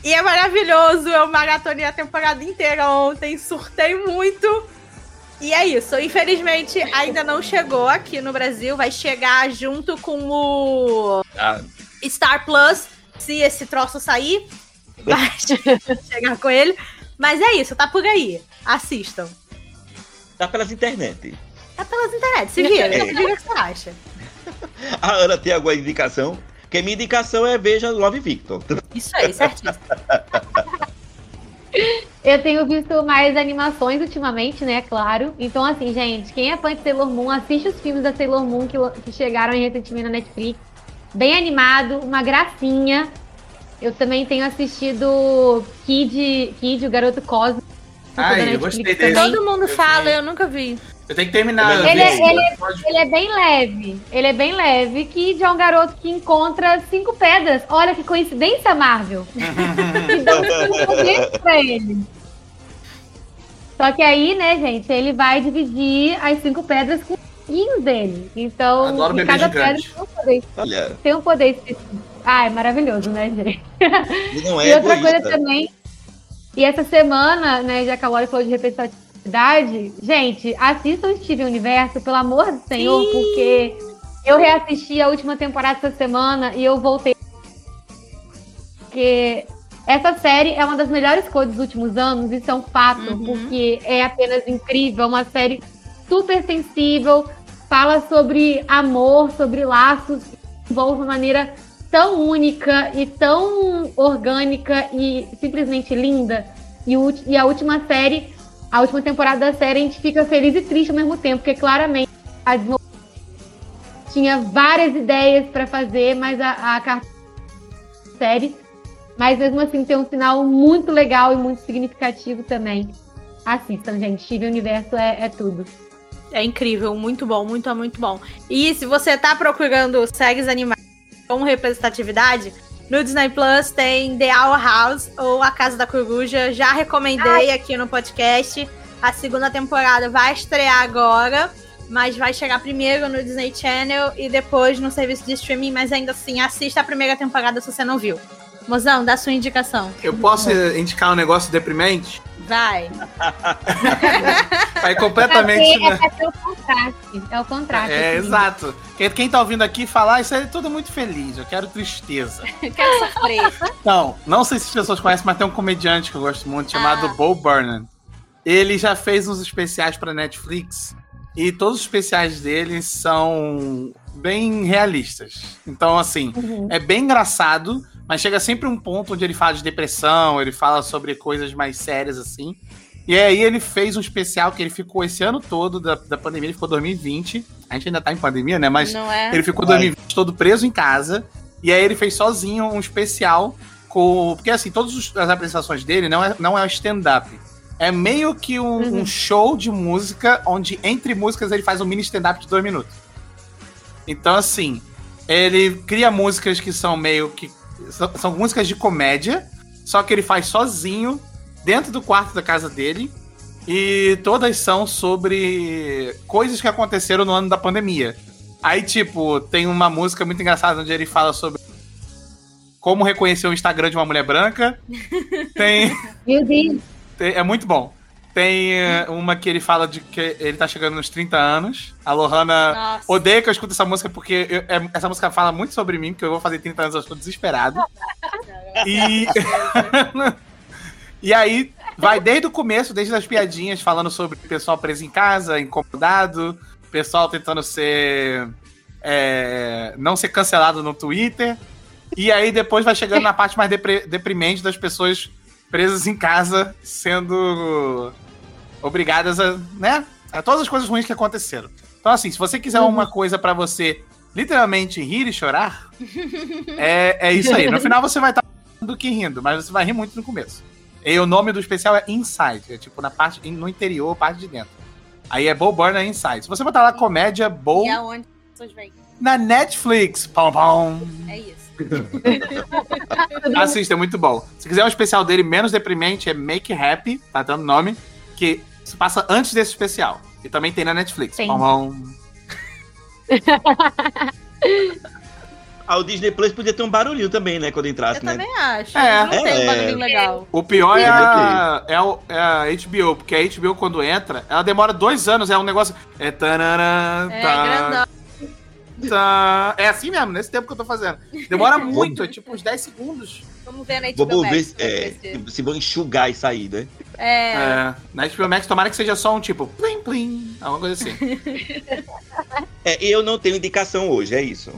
S1: E é maravilhoso, eu maratonei a temporada inteira ontem, surtei muito. E é isso. Infelizmente, ainda não chegou aqui no Brasil. Vai chegar junto com o ah. Star Plus se esse troço sair, vai chegar com ele. Mas é isso, tá por aí. Assistam.
S2: Tá pelas internet.
S1: Tá pelas internet, se vira. É. Diga o que você acha.
S2: A Ana tem alguma indicação? Porque minha indicação é veja Love Victor.
S1: Isso aí, certíssimo.
S4: Eu tenho visto mais animações ultimamente, né? Claro. Então, assim, gente, quem é fã de Sailor Moon, assiste os filmes da Sailor Moon que, que chegaram recentemente na Netflix bem animado, uma gracinha. Eu também tenho assistido Kid, Kid o Garoto Cosmo.
S3: Ah, eu gostei desse.
S1: Todo mundo eu fala, sei. eu nunca vi.
S3: Eu tenho que terminar.
S4: Ele, é, ele, ele, é bem leve. Ele é bem leve. Kid é um garoto que encontra cinco pedras. Olha que coincidência, Marvel. que dão cinco poderes pra ele. Só que aí, né, gente, ele vai dividir as cinco pedras com pouquinho dele. Então,
S3: Adoro cada pedra tem um
S4: poder. Olha. Tem um poder específico. Ah, é maravilhoso, né, gente?
S2: E, não é
S4: e outra coisa também. E essa semana, né, já que a Lori falou de representatividade, gente, assistam Steven Universo, pelo amor do Senhor, Sim. porque Eu reassisti a última temporada essa semana e eu voltei. Porque essa série é uma das melhores coisas dos últimos anos, isso é um fato, uhum. porque é apenas incrível, uma série super sensível, fala sobre amor, sobre laços, envolve uma maneira tão única e tão orgânica e simplesmente linda. E, e a última série, a última temporada da série, a gente fica feliz e triste ao mesmo tempo, porque claramente a tinha várias ideias para fazer, mas a, a série, mas mesmo assim tem um final muito legal e muito significativo também. Assistam, gente. Steven Universo é, é tudo.
S1: É incrível, muito bom, muito, muito bom. E se você tá procurando séries animadas com representatividade, no Disney Plus tem The Owl House ou A Casa da Coruja. Já recomendei Ai. aqui no podcast. A segunda temporada vai estrear agora, mas vai chegar primeiro no Disney Channel e depois no serviço de streaming. Mas ainda assim, assista a primeira temporada se você não viu. Mozão, dá sua indicação.
S3: Eu posso indicar um negócio deprimente?
S1: Vai.
S3: Vai completamente.
S4: É, pra ter o contraste. É o contraste.
S3: É, assim. exato. Quem, quem tá ouvindo aqui falar, isso é tudo muito feliz. Eu quero tristeza.
S1: eu quero sofrer.
S3: Então, não sei se as pessoas conhecem, mas tem um comediante que eu gosto muito chamado ah. Bo Burnham. Ele já fez uns especiais pra Netflix. E todos os especiais dele são bem realistas. Então, assim, uhum. é bem engraçado, mas chega sempre um ponto onde ele fala de depressão, ele fala sobre coisas mais sérias, assim. E aí ele fez um especial que ele ficou esse ano todo da, da pandemia, ele ficou 2020. A gente ainda tá em pandemia, né? Mas é. ele ficou 2020 todo preso em casa. E aí ele fez sozinho um especial com. Porque assim, todas as apresentações dele não é, não é stand-up. É meio que um, uhum. um, show de música, onde entre músicas ele faz um mini stand-up de dois minutos. Então, assim, ele cria músicas que são meio que são, são músicas de comédia, só que ele faz sozinho, dentro do quarto da casa dele. E todas são sobre coisas que aconteceram no ano da pandemia. Aí, tipo, tem uma música muito engraçada onde ele fala sobre como reconhecer o Instagram de uma mulher branca. Tem.
S4: Meu Deus!
S3: Tem, é muito bom. Tem eh, uma que ele fala de que ele tá chegando nos 30 anos. A Lohana Nossa. odeia que eu escute essa música porque eu, é, essa música fala muito sobre mim, porque eu vou fazer 30 anos, eu estou desesperado. e. e aí, vai desde o começo, desde as piadinhas, falando sobre o pessoal preso em casa, incomodado, pessoal tentando ser. É, não ser cancelado no Twitter. E aí depois vai chegando na parte mais deprimente das pessoas presas em casa, sendo obrigadas a, né, a todas as coisas ruins que aconteceram. Então, assim, se você quiser uhum. uma coisa para você literalmente rir e chorar, é, é isso aí. No final você vai estar do que rindo, mas você vai rir muito no começo. E o nome do especial é Inside, é tipo na parte no interior, parte de dentro. Aí é Bo Burner Inside. Se você botar lá comédia Bo.
S1: E aonde as pessoas veem?
S3: Na Netflix. Pão, pão.
S1: É isso.
S3: Assista, é muito bom. Se quiser um especial dele menos deprimente, é Make Happy, tá dando nome, que se passa antes desse especial. E também tem na Netflix. Tem.
S2: Ah, o Disney Plus podia ter um barulhinho também, né? Quando entrasse,
S1: Eu
S2: né?
S1: também acho. É. Não é, tem um barulhinho legal.
S3: O pior é a, é, a, é a HBO, porque a HBO, quando entra, ela demora dois anos. É um negócio. É. Tarará, é, tá, grandão. Tá. É assim mesmo, nesse tempo que eu tô fazendo. Demora muito, é tipo uns 10 segundos.
S1: Vamos ver na HBO Vamos ver
S2: Max, é, se vão enxugar e sair, né?
S1: É. é.
S3: Na HBO Max, tomara que seja só um tipo plim plim, alguma coisa assim.
S2: é, eu não tenho indicação hoje, é isso.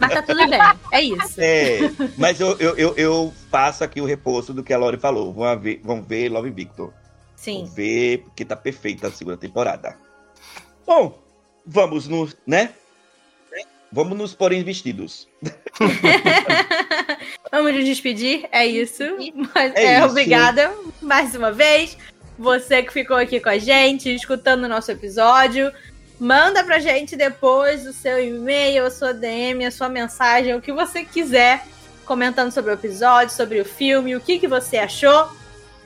S1: Mas tá tudo bem, é isso.
S2: É, mas eu, eu, eu, eu faço aqui o reposto do que a Lori falou. Vamos ver, vamos ver Love Victor.
S1: Sim.
S2: Vamos ver, porque tá perfeita a segunda temporada. Bom, vamos no, né? Vamos nos pôr em vestidos.
S1: Vamos nos despedir, é isso. Mas, é, é isso. obrigada mais uma vez. Você que ficou aqui com a gente, escutando o nosso episódio. Manda pra gente depois o seu e-mail, a sua DM, a sua mensagem, o que você quiser, comentando sobre o episódio, sobre o filme, o que, que você achou.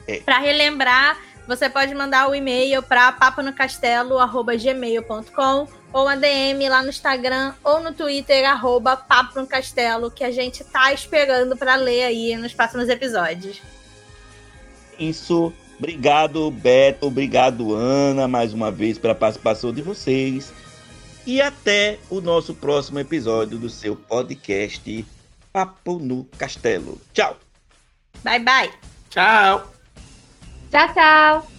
S1: É. Para relembrar, você pode mandar o e-mail para papanocastelo.gmail.com ou a DM lá no Instagram ou no Twitter, arroba Papo no Castelo, que a gente tá esperando para ler aí nos próximos episódios.
S2: Isso. Obrigado, Beto. Obrigado, Ana, mais uma vez pela participação de vocês. e até o nosso próximo episódio do seu podcast Papo no Castelo. Tchau.
S1: Bye, bye.
S3: Tchau.
S4: Tchau, tchau.